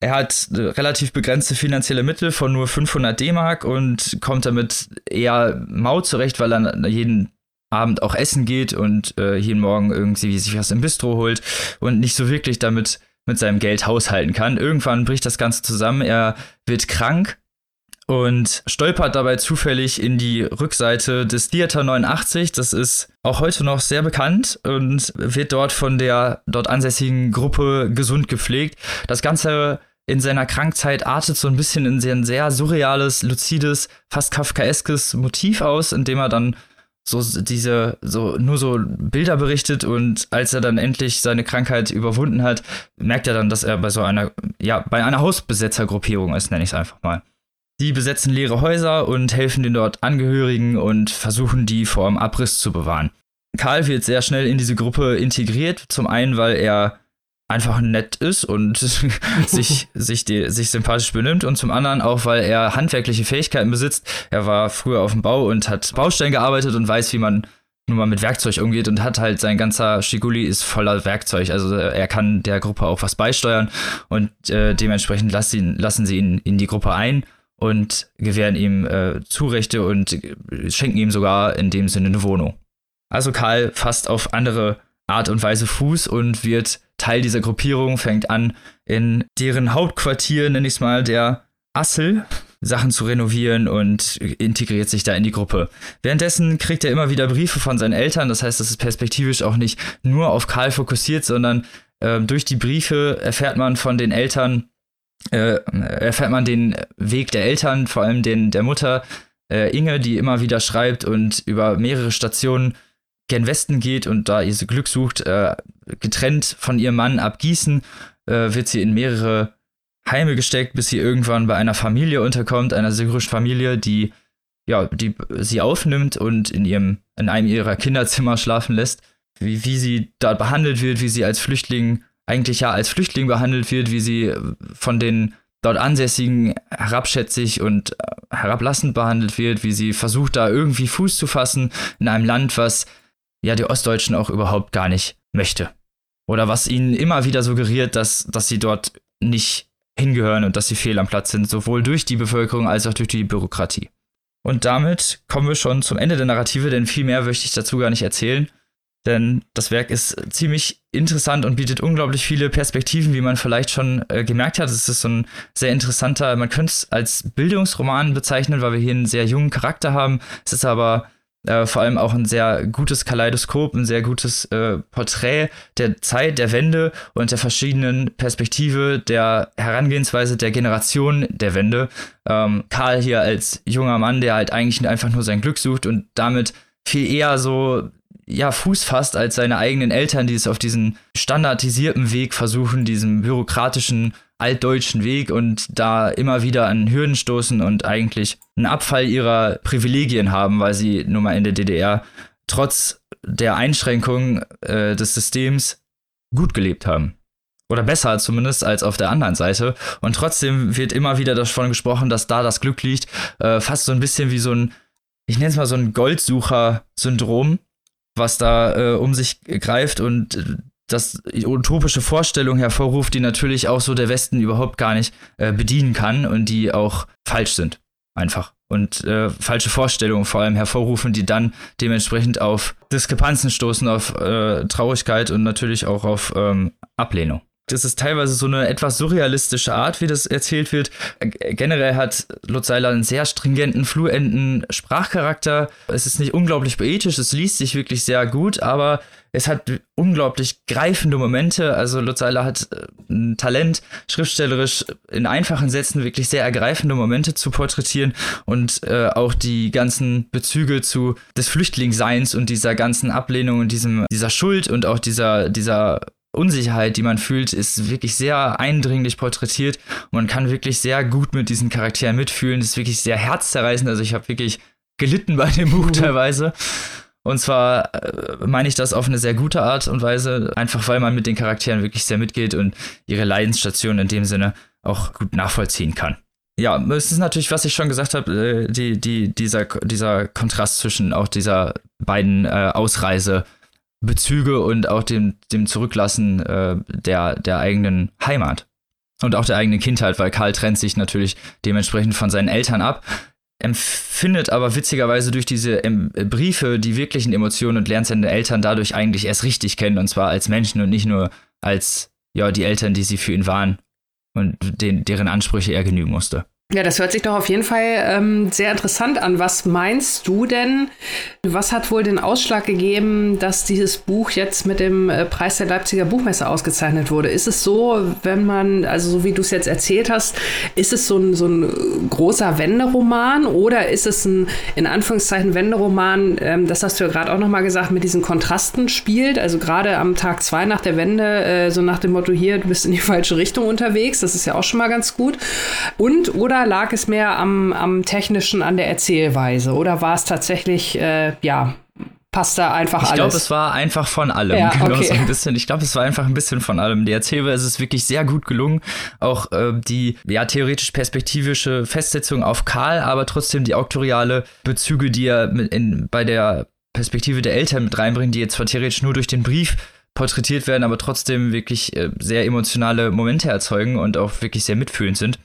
er hat relativ begrenzte finanzielle Mittel von nur 500 D-Mark und kommt damit eher mau zurecht, weil er jeden Abend auch essen geht und äh, jeden Morgen irgendwie sich was im Bistro holt und nicht so wirklich damit mit seinem Geld haushalten kann. Irgendwann bricht das Ganze zusammen, er wird krank und stolpert dabei zufällig in die Rückseite des Theater 89. Das ist auch heute noch sehr bekannt und wird dort von der dort ansässigen Gruppe gesund gepflegt. Das Ganze in seiner Krankzeit artet so ein bisschen in ein sehr surreales, luzides, fast kafkaeskes Motiv aus, indem er dann so diese, so nur so Bilder berichtet und als er dann endlich seine Krankheit überwunden hat, merkt er dann, dass er bei so einer, ja, bei einer Hausbesetzergruppierung ist, nenne ich es einfach mal. Die besetzen leere Häuser und helfen den dort Angehörigen und versuchen, die vor dem Abriss zu bewahren. Karl wird sehr schnell in diese Gruppe integriert, zum einen, weil er einfach nett ist und <laughs> sich, sich, die, sich sympathisch benimmt und zum anderen auch, weil er handwerkliche Fähigkeiten besitzt. Er war früher auf dem Bau und hat Baustellen gearbeitet und weiß, wie man nun mal mit Werkzeug umgeht und hat halt sein ganzer Shiguli ist voller Werkzeug. Also er kann der Gruppe auch was beisteuern und äh, dementsprechend lassen, lassen sie ihn in die Gruppe ein und gewähren ihm äh, Zurechte und schenken ihm sogar in dem Sinne eine Wohnung. Also Karl fasst auf andere Art und Weise Fuß und wird Teil dieser Gruppierung, fängt an, in deren Hauptquartier, nenne ich es mal, der Assel, Sachen zu renovieren und integriert sich da in die Gruppe. Währenddessen kriegt er immer wieder Briefe von seinen Eltern, das heißt, das ist perspektivisch auch nicht nur auf Karl fokussiert, sondern äh, durch die Briefe erfährt man von den Eltern, äh, erfährt man den Weg der Eltern, vor allem den der Mutter äh, Inge, die immer wieder schreibt und über mehrere Stationen gen Westen geht und da ihr Glück sucht, äh, getrennt von ihrem Mann ab Gießen, äh, wird sie in mehrere Heime gesteckt, bis sie irgendwann bei einer Familie unterkommt, einer syrischen Familie, die ja, die sie aufnimmt und in ihrem, in einem ihrer Kinderzimmer schlafen lässt. Wie, wie sie dort behandelt wird, wie sie als Flüchtling, eigentlich ja als Flüchtling behandelt wird, wie sie von den dort Ansässigen herabschätzig und äh, herablassend behandelt wird, wie sie versucht, da irgendwie Fuß zu fassen in einem Land, was ja die Ostdeutschen auch überhaupt gar nicht möchte. Oder was ihnen immer wieder suggeriert, dass, dass sie dort nicht hingehören und dass sie fehl am Platz sind, sowohl durch die Bevölkerung als auch durch die Bürokratie. Und damit kommen wir schon zum Ende der Narrative, denn viel mehr möchte ich dazu gar nicht erzählen. Denn das Werk ist ziemlich interessant und bietet unglaublich viele Perspektiven, wie man vielleicht schon äh, gemerkt hat. Es ist so ein sehr interessanter, man könnte es als Bildungsroman bezeichnen, weil wir hier einen sehr jungen Charakter haben. Es ist aber äh, vor allem auch ein sehr gutes Kaleidoskop, ein sehr gutes äh, Porträt der Zeit, der Wende und der verschiedenen Perspektive, der Herangehensweise der Generation der Wende. Ähm, Karl hier als junger Mann, der halt eigentlich einfach nur sein Glück sucht und damit viel eher so ja, Fuß fasst als seine eigenen Eltern, die es auf diesen standardisierten Weg versuchen, diesem bürokratischen altdeutschen Weg und da immer wieder an Hürden stoßen und eigentlich einen Abfall ihrer Privilegien haben, weil sie nun mal in der DDR trotz der Einschränkungen äh, des Systems gut gelebt haben. Oder besser zumindest als auf der anderen Seite. Und trotzdem wird immer wieder davon gesprochen, dass da das Glück liegt. Äh, fast so ein bisschen wie so ein, ich nenne es mal so ein Goldsucher-Syndrom, was da äh, um sich greift und äh, das utopische Vorstellung hervorruft, die natürlich auch so der Westen überhaupt gar nicht äh, bedienen kann und die auch falsch sind. Einfach. Und äh, falsche Vorstellungen vor allem hervorrufen, die dann dementsprechend auf Diskrepanzen stoßen, auf äh, Traurigkeit und natürlich auch auf ähm, Ablehnung. Das ist teilweise so eine etwas surrealistische Art, wie das erzählt wird. Generell hat Lutzeila einen sehr stringenten, fluenten Sprachcharakter. Es ist nicht unglaublich poetisch, es liest sich wirklich sehr gut, aber es hat unglaublich greifende Momente. Also Lutzeila hat äh, ein Talent, schriftstellerisch in einfachen Sätzen wirklich sehr ergreifende Momente zu porträtieren und äh, auch die ganzen Bezüge zu des Flüchtlingsseins und dieser ganzen Ablehnung und diesem, dieser Schuld und auch dieser, dieser Unsicherheit, die man fühlt, ist wirklich sehr eindringlich porträtiert. Und man kann wirklich sehr gut mit diesen Charakteren mitfühlen. Das ist wirklich sehr herzzerreißend. Also ich habe wirklich gelitten bei dem Buch <laughs> teilweise. Und zwar äh, meine ich das auf eine sehr gute Art und Weise, einfach weil man mit den Charakteren wirklich sehr mitgeht und ihre Leidensstation in dem Sinne auch gut nachvollziehen kann. Ja, es ist natürlich, was ich schon gesagt habe, äh, die, die, dieser, dieser Kontrast zwischen auch dieser beiden äh, Ausreise- Bezüge und auch dem, dem Zurücklassen äh, der, der eigenen Heimat und auch der eigenen Kindheit, weil Karl trennt sich natürlich dementsprechend von seinen Eltern ab, empfindet aber witzigerweise durch diese ähm, Briefe die wirklichen Emotionen und lernt seine Eltern dadurch eigentlich erst richtig kennen und zwar als Menschen und nicht nur als ja die Eltern, die sie für ihn waren und den, deren Ansprüche er genügen musste. Ja, das hört sich doch auf jeden Fall ähm, sehr interessant an. Was meinst du denn? Was hat wohl den Ausschlag gegeben, dass dieses Buch jetzt mit dem äh, Preis der Leipziger Buchmesse ausgezeichnet wurde? Ist es so, wenn man, also so wie du es jetzt erzählt hast, ist es so ein, so ein großer Wenderoman oder ist es ein, in Anführungszeichen, Wenderoman, ähm, das hast du ja gerade auch nochmal gesagt, mit diesen Kontrasten spielt? Also gerade am Tag zwei nach der Wende, äh, so nach dem Motto hier, du bist in die falsche Richtung unterwegs, das ist ja auch schon mal ganz gut. Und, oder oder lag es mehr am, am Technischen, an der Erzählweise? Oder war es tatsächlich, äh, ja, passt da einfach ich alles? Ich glaube, es war einfach von allem. Ja, <laughs> genau okay. so ein bisschen. Ich glaube, es war einfach ein bisschen von allem. Die Erzählweise ist wirklich sehr gut gelungen. Auch äh, die, ja, theoretisch perspektivische Festsetzung auf Karl, aber trotzdem die auktoriale Bezüge, die er in, bei der Perspektive der Eltern mit reinbringt, die jetzt zwar theoretisch nur durch den Brief porträtiert werden, aber trotzdem wirklich äh, sehr emotionale Momente erzeugen und auch wirklich sehr mitfühlend sind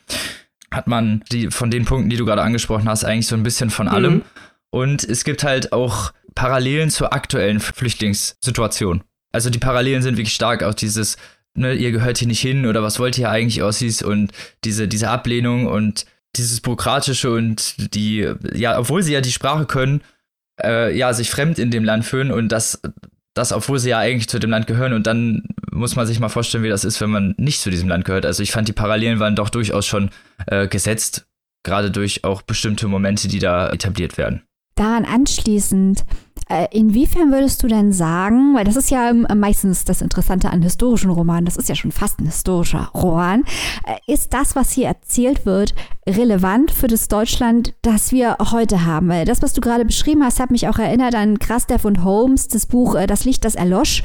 hat man die von den Punkten, die du gerade angesprochen hast, eigentlich so ein bisschen von allem. Mhm. Und es gibt halt auch Parallelen zur aktuellen Flüchtlingssituation. Also die Parallelen sind wirklich stark, auch dieses, ne, ihr gehört hier nicht hin oder was wollt ihr eigentlich Ossis und diese, diese Ablehnung und dieses Bürokratische und die, ja, obwohl sie ja die Sprache können, äh, ja, sich fremd in dem Land fühlen und das das, obwohl sie ja eigentlich zu dem Land gehören. Und dann muss man sich mal vorstellen, wie das ist, wenn man nicht zu diesem Land gehört. Also ich fand, die Parallelen waren doch durchaus schon äh, gesetzt, gerade durch auch bestimmte Momente, die da etabliert werden. Daran anschließend, inwiefern würdest du denn sagen, weil das ist ja meistens das Interessante an historischen Romanen, das ist ja schon fast ein historischer Roman, äh, ist das, was hier erzählt wird, relevant für das Deutschland, das wir heute haben? Weil das, was du gerade beschrieben hast, hat mich auch erinnert an Krastev und Holmes, das Buch äh, Das Licht, das erlosch,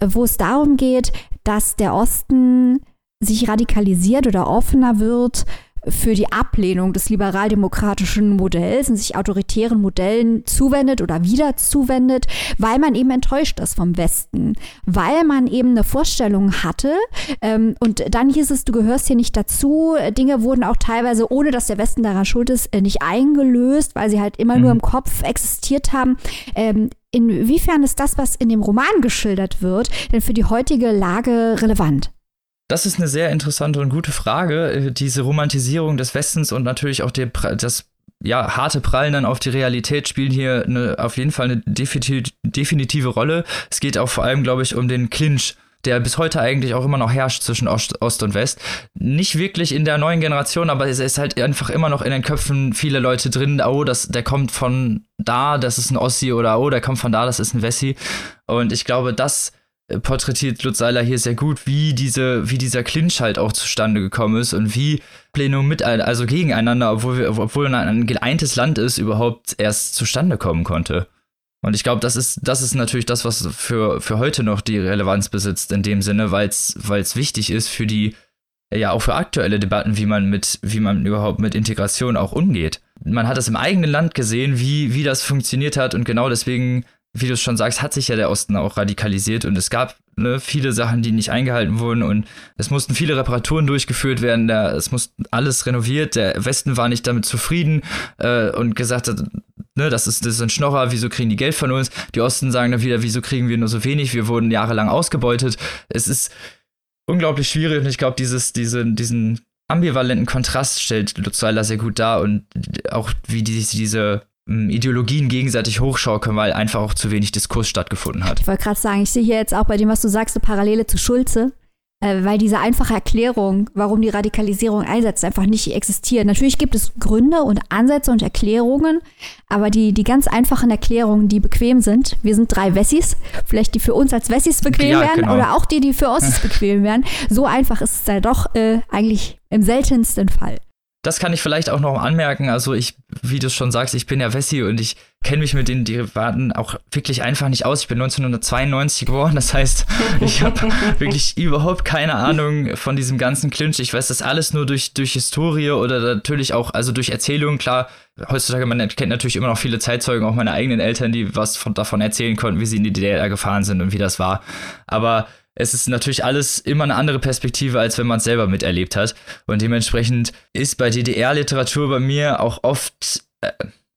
wo es darum geht, dass der Osten sich radikalisiert oder offener wird für die Ablehnung des liberaldemokratischen Modells und sich autoritären Modellen zuwendet oder wieder zuwendet, weil man eben enttäuscht ist vom Westen, weil man eben eine Vorstellung hatte ähm, und dann hieß es, du gehörst hier nicht dazu. Dinge wurden auch teilweise, ohne dass der Westen daran schuld ist, äh, nicht eingelöst, weil sie halt immer mhm. nur im Kopf existiert haben. Ähm, inwiefern ist das, was in dem Roman geschildert wird, denn für die heutige Lage relevant? Das ist eine sehr interessante und gute Frage. Äh, diese Romantisierung des Westens und natürlich auch der, das ja, harte Prallen dann auf die Realität spielen hier eine, auf jeden Fall eine definitive Rolle. Es geht auch vor allem, glaube ich, um den Clinch, der bis heute eigentlich auch immer noch herrscht zwischen Ost, Ost und West. Nicht wirklich in der neuen Generation, aber es ist halt einfach immer noch in den Köpfen viele Leute drin, oh, das, der kommt von da, das ist ein Ossi oder oh, der kommt von da, das ist ein Wessi. Und ich glaube, das porträtiert Lutz Seiler hier sehr gut, wie diese, wie dieser Clinch halt auch zustande gekommen ist und wie Plenum mit, also gegeneinander, obwohl wir, obwohl ein geeintes Land ist, überhaupt erst zustande kommen konnte. Und ich glaube, das ist, das ist natürlich das, was für, für heute noch die Relevanz besitzt, in dem Sinne, weil es wichtig ist für die, ja, auch für aktuelle Debatten, wie man mit, wie man überhaupt mit Integration auch umgeht. Man hat es im eigenen Land gesehen, wie, wie das funktioniert hat und genau deswegen wie du es schon sagst, hat sich ja der Osten auch radikalisiert und es gab ne, viele Sachen, die nicht eingehalten wurden und es mussten viele Reparaturen durchgeführt werden, da, es musste alles renoviert, der Westen war nicht damit zufrieden äh, und gesagt hat, ne, das ist, das ist ein Schnorrer, wieso kriegen die Geld von uns? Die Osten sagen dann wieder, wieso kriegen wir nur so wenig? Wir wurden jahrelang ausgebeutet. Es ist unglaublich schwierig und ich glaube, dieses, diese, diesen ambivalenten Kontrast stellt Lutz Seiler sehr gut dar und auch wie die, diese Ideologien gegenseitig hochschaukeln, weil einfach auch zu wenig Diskurs stattgefunden hat. Ich wollte gerade sagen, ich sehe hier jetzt auch bei dem, was du sagst, eine Parallele zu Schulze. Äh, weil diese einfache Erklärung, warum die Radikalisierung einsetzt, einfach nicht existiert. Natürlich gibt es Gründe und Ansätze und Erklärungen, aber die, die ganz einfachen Erklärungen, die bequem sind, wir sind drei Wessis, vielleicht die für uns als Wessis bequem ja, werden genau. oder auch die, die für Ossis <laughs> bequem werden, so einfach ist es da doch äh, eigentlich im seltensten Fall das kann ich vielleicht auch noch anmerken. Also ich, wie du schon sagst, ich bin ja Wessi und ich kenne mich mit den Derivaten auch wirklich einfach nicht aus. Ich bin 1992 geboren, das heißt, <laughs> ich habe wirklich überhaupt keine Ahnung von diesem ganzen Clinch. Ich weiß das alles nur durch, durch Historie oder natürlich auch, also durch Erzählungen. Klar, heutzutage, man kennt natürlich immer noch viele Zeitzeugen, auch meine eigenen Eltern, die was von, davon erzählen konnten, wie sie in die DDR gefahren sind und wie das war. Aber es ist natürlich alles immer eine andere Perspektive, als wenn man es selber miterlebt hat. Und dementsprechend ist bei DDR-Literatur bei mir auch oft, äh,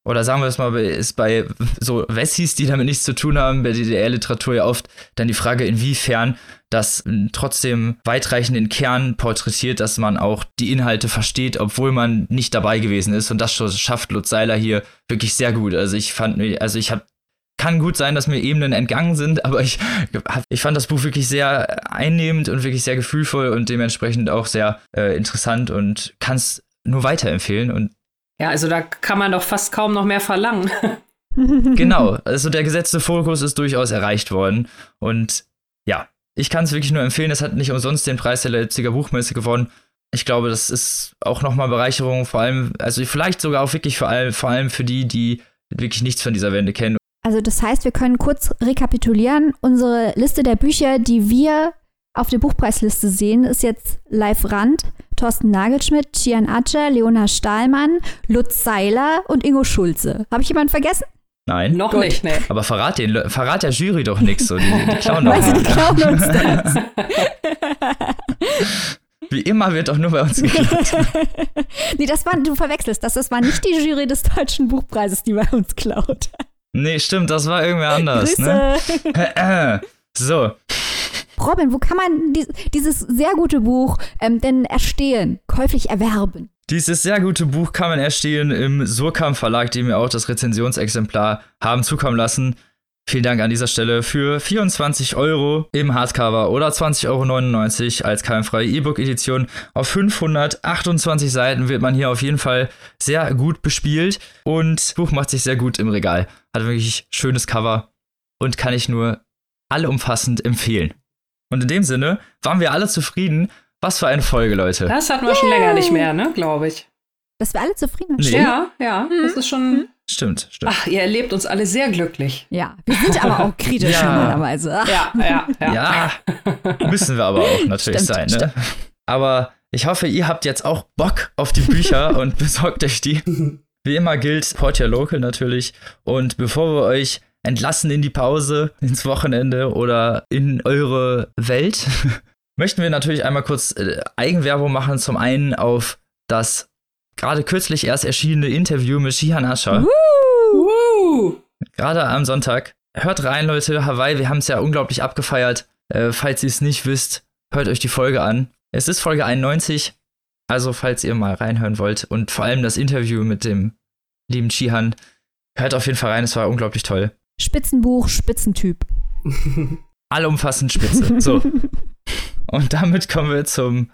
oder sagen wir es mal, ist bei so Wessis, die damit nichts zu tun haben, bei DDR-Literatur ja oft dann die Frage, inwiefern das trotzdem weitreichend den Kern porträtiert, dass man auch die Inhalte versteht, obwohl man nicht dabei gewesen ist. Und das schafft Lutz Seiler hier wirklich sehr gut. Also ich fand, also ich habe kann gut sein, dass mir Ebenen entgangen sind, aber ich, ich fand das Buch wirklich sehr einnehmend und wirklich sehr gefühlvoll und dementsprechend auch sehr äh, interessant und kann es nur weiterempfehlen. Und ja, also da kann man doch fast kaum noch mehr verlangen. <laughs> genau, also der gesetzte Fokus ist durchaus erreicht worden. Und ja, ich kann es wirklich nur empfehlen. Es hat nicht umsonst den Preis der Leipziger Buchmesse gewonnen. Ich glaube, das ist auch nochmal Bereicherung, vor allem, also vielleicht sogar auch wirklich vor allem, vor allem für die, die wirklich nichts von dieser Wende kennen also das heißt, wir können kurz rekapitulieren. Unsere Liste der Bücher, die wir auf der Buchpreisliste sehen, ist jetzt Live Rand, Thorsten Nagelschmidt, Chian Atscher, Leona Stahlmann, Lutz Seiler und Ingo Schulze. Habe ich jemanden vergessen? Nein. Noch Gut. nicht, ne? Aber verrat, den, verrat der Jury doch nichts. So. Die, die <laughs> klauen doch Weißt du, die klauen uns das. <laughs> Wie immer wird doch nur bei uns geklaut. <laughs> nee, das war, du verwechselst das. Das war nicht die Jury des Deutschen Buchpreises, die bei uns klaut. Nee, stimmt, das war irgendwer anders, ne? <laughs> so. Robin, wo kann man die, dieses sehr gute Buch ähm, denn erstehen, käuflich erwerben? Dieses sehr gute Buch kann man erstehen im Surkamp Verlag, die mir auch das Rezensionsexemplar haben zukommen Vielen Dank an dieser Stelle für 24 Euro im Hardcover oder 20,99 Euro als keimfreie E-Book-Edition. Auf 528 Seiten wird man hier auf jeden Fall sehr gut bespielt und das Buch macht sich sehr gut im Regal. Hat wirklich schönes Cover und kann ich nur allumfassend empfehlen. Und in dem Sinne waren wir alle zufrieden. Was für eine Folge, Leute. Das hatten wir Yay. schon länger nicht mehr, ne, glaube ich. Dass wir alle zufrieden sind. Nee. Ja, ja, mhm. das ist schon. Mhm. Stimmt, stimmt. Ach, ihr erlebt uns alle sehr glücklich. Ja, wir sind aber auch kritisch <laughs> ja. normalerweise. Ja, ja, ja. Ja, müssen wir aber auch natürlich stimmt, sein, ne? Stimmt. Aber ich hoffe, ihr habt jetzt auch Bock auf die Bücher <laughs> und besorgt euch die. Wie immer gilt, support your local natürlich. Und bevor wir euch entlassen in die Pause, ins Wochenende oder in eure Welt, <laughs> möchten wir natürlich einmal kurz äh, Eigenwerbung machen. Zum einen auf das gerade kürzlich erst erschienene Interview mit Shihan Asher. Gerade am Sonntag. Hört rein, Leute. Hawaii, wir haben es ja unglaublich abgefeiert. Äh, falls ihr es nicht wisst, hört euch die Folge an. Es ist Folge 91. Also, falls ihr mal reinhören wollt und vor allem das Interview mit dem lieben Chihan, hört auf jeden Fall rein, es war unglaublich toll. Spitzenbuch, Spitzentyp. <laughs> Allumfassend spitze. So. <laughs> und damit kommen wir zum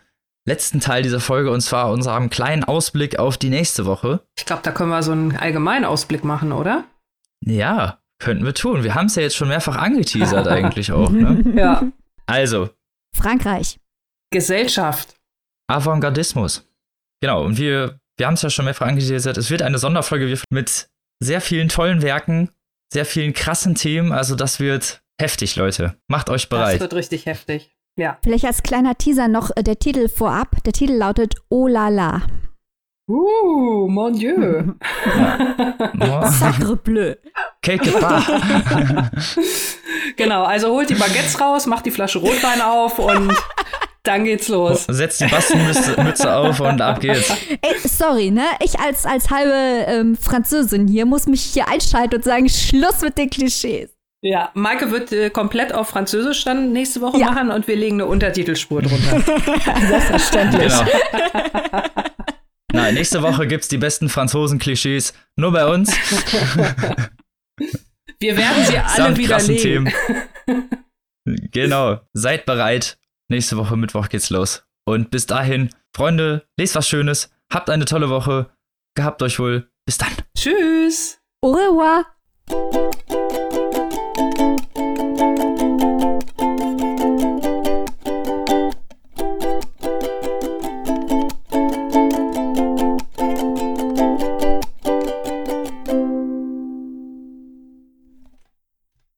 letzten Teil dieser Folge und zwar unserem kleinen Ausblick auf die nächste Woche. Ich glaube, da können wir so einen allgemeinen Ausblick machen, oder? Ja, könnten wir tun. Wir haben es ja jetzt schon mehrfach angeteasert <laughs> eigentlich auch. Ne? <laughs> Ja. Also. Frankreich. Gesellschaft. Avantgardismus. Genau, und wir, wir haben es ja schon mehrfach angeteasert, es wird eine Sonderfolge mit sehr vielen tollen Werken, sehr vielen krassen Themen, also das wird heftig, Leute. Macht euch bereit. Das wird richtig heftig. Ja. Vielleicht als kleiner Teaser noch äh, der Titel vorab. Der Titel lautet Oh la la. Uh, mon Dieu. <laughs> <laughs> Sacre bleu. Part. <laughs> genau, also holt die Baguettes raus, macht die Flasche Rotwein auf und dann geht's los. Setzt die Bastenmütze auf und ab geht's. Ey, sorry, ne? Ich als, als halbe ähm, Französin hier muss mich hier einschalten und sagen, Schluss mit den Klischees. Ja, Maike wird äh, komplett auf Französisch dann nächste Woche ja. machen und wir legen eine Untertitelspur drunter. <laughs> Selbstverständlich. Genau. <laughs> Nein, nächste Woche gibt's die besten Franzosen-Klischees nur bei uns. <laughs> Wir werden sie alle Samt widerlegen. genau, seid bereit. Nächste Woche Mittwoch geht's los. Und bis dahin, Freunde, lest was Schönes, habt eine tolle Woche, gehabt euch wohl. Bis dann. Tschüss. Au revoir.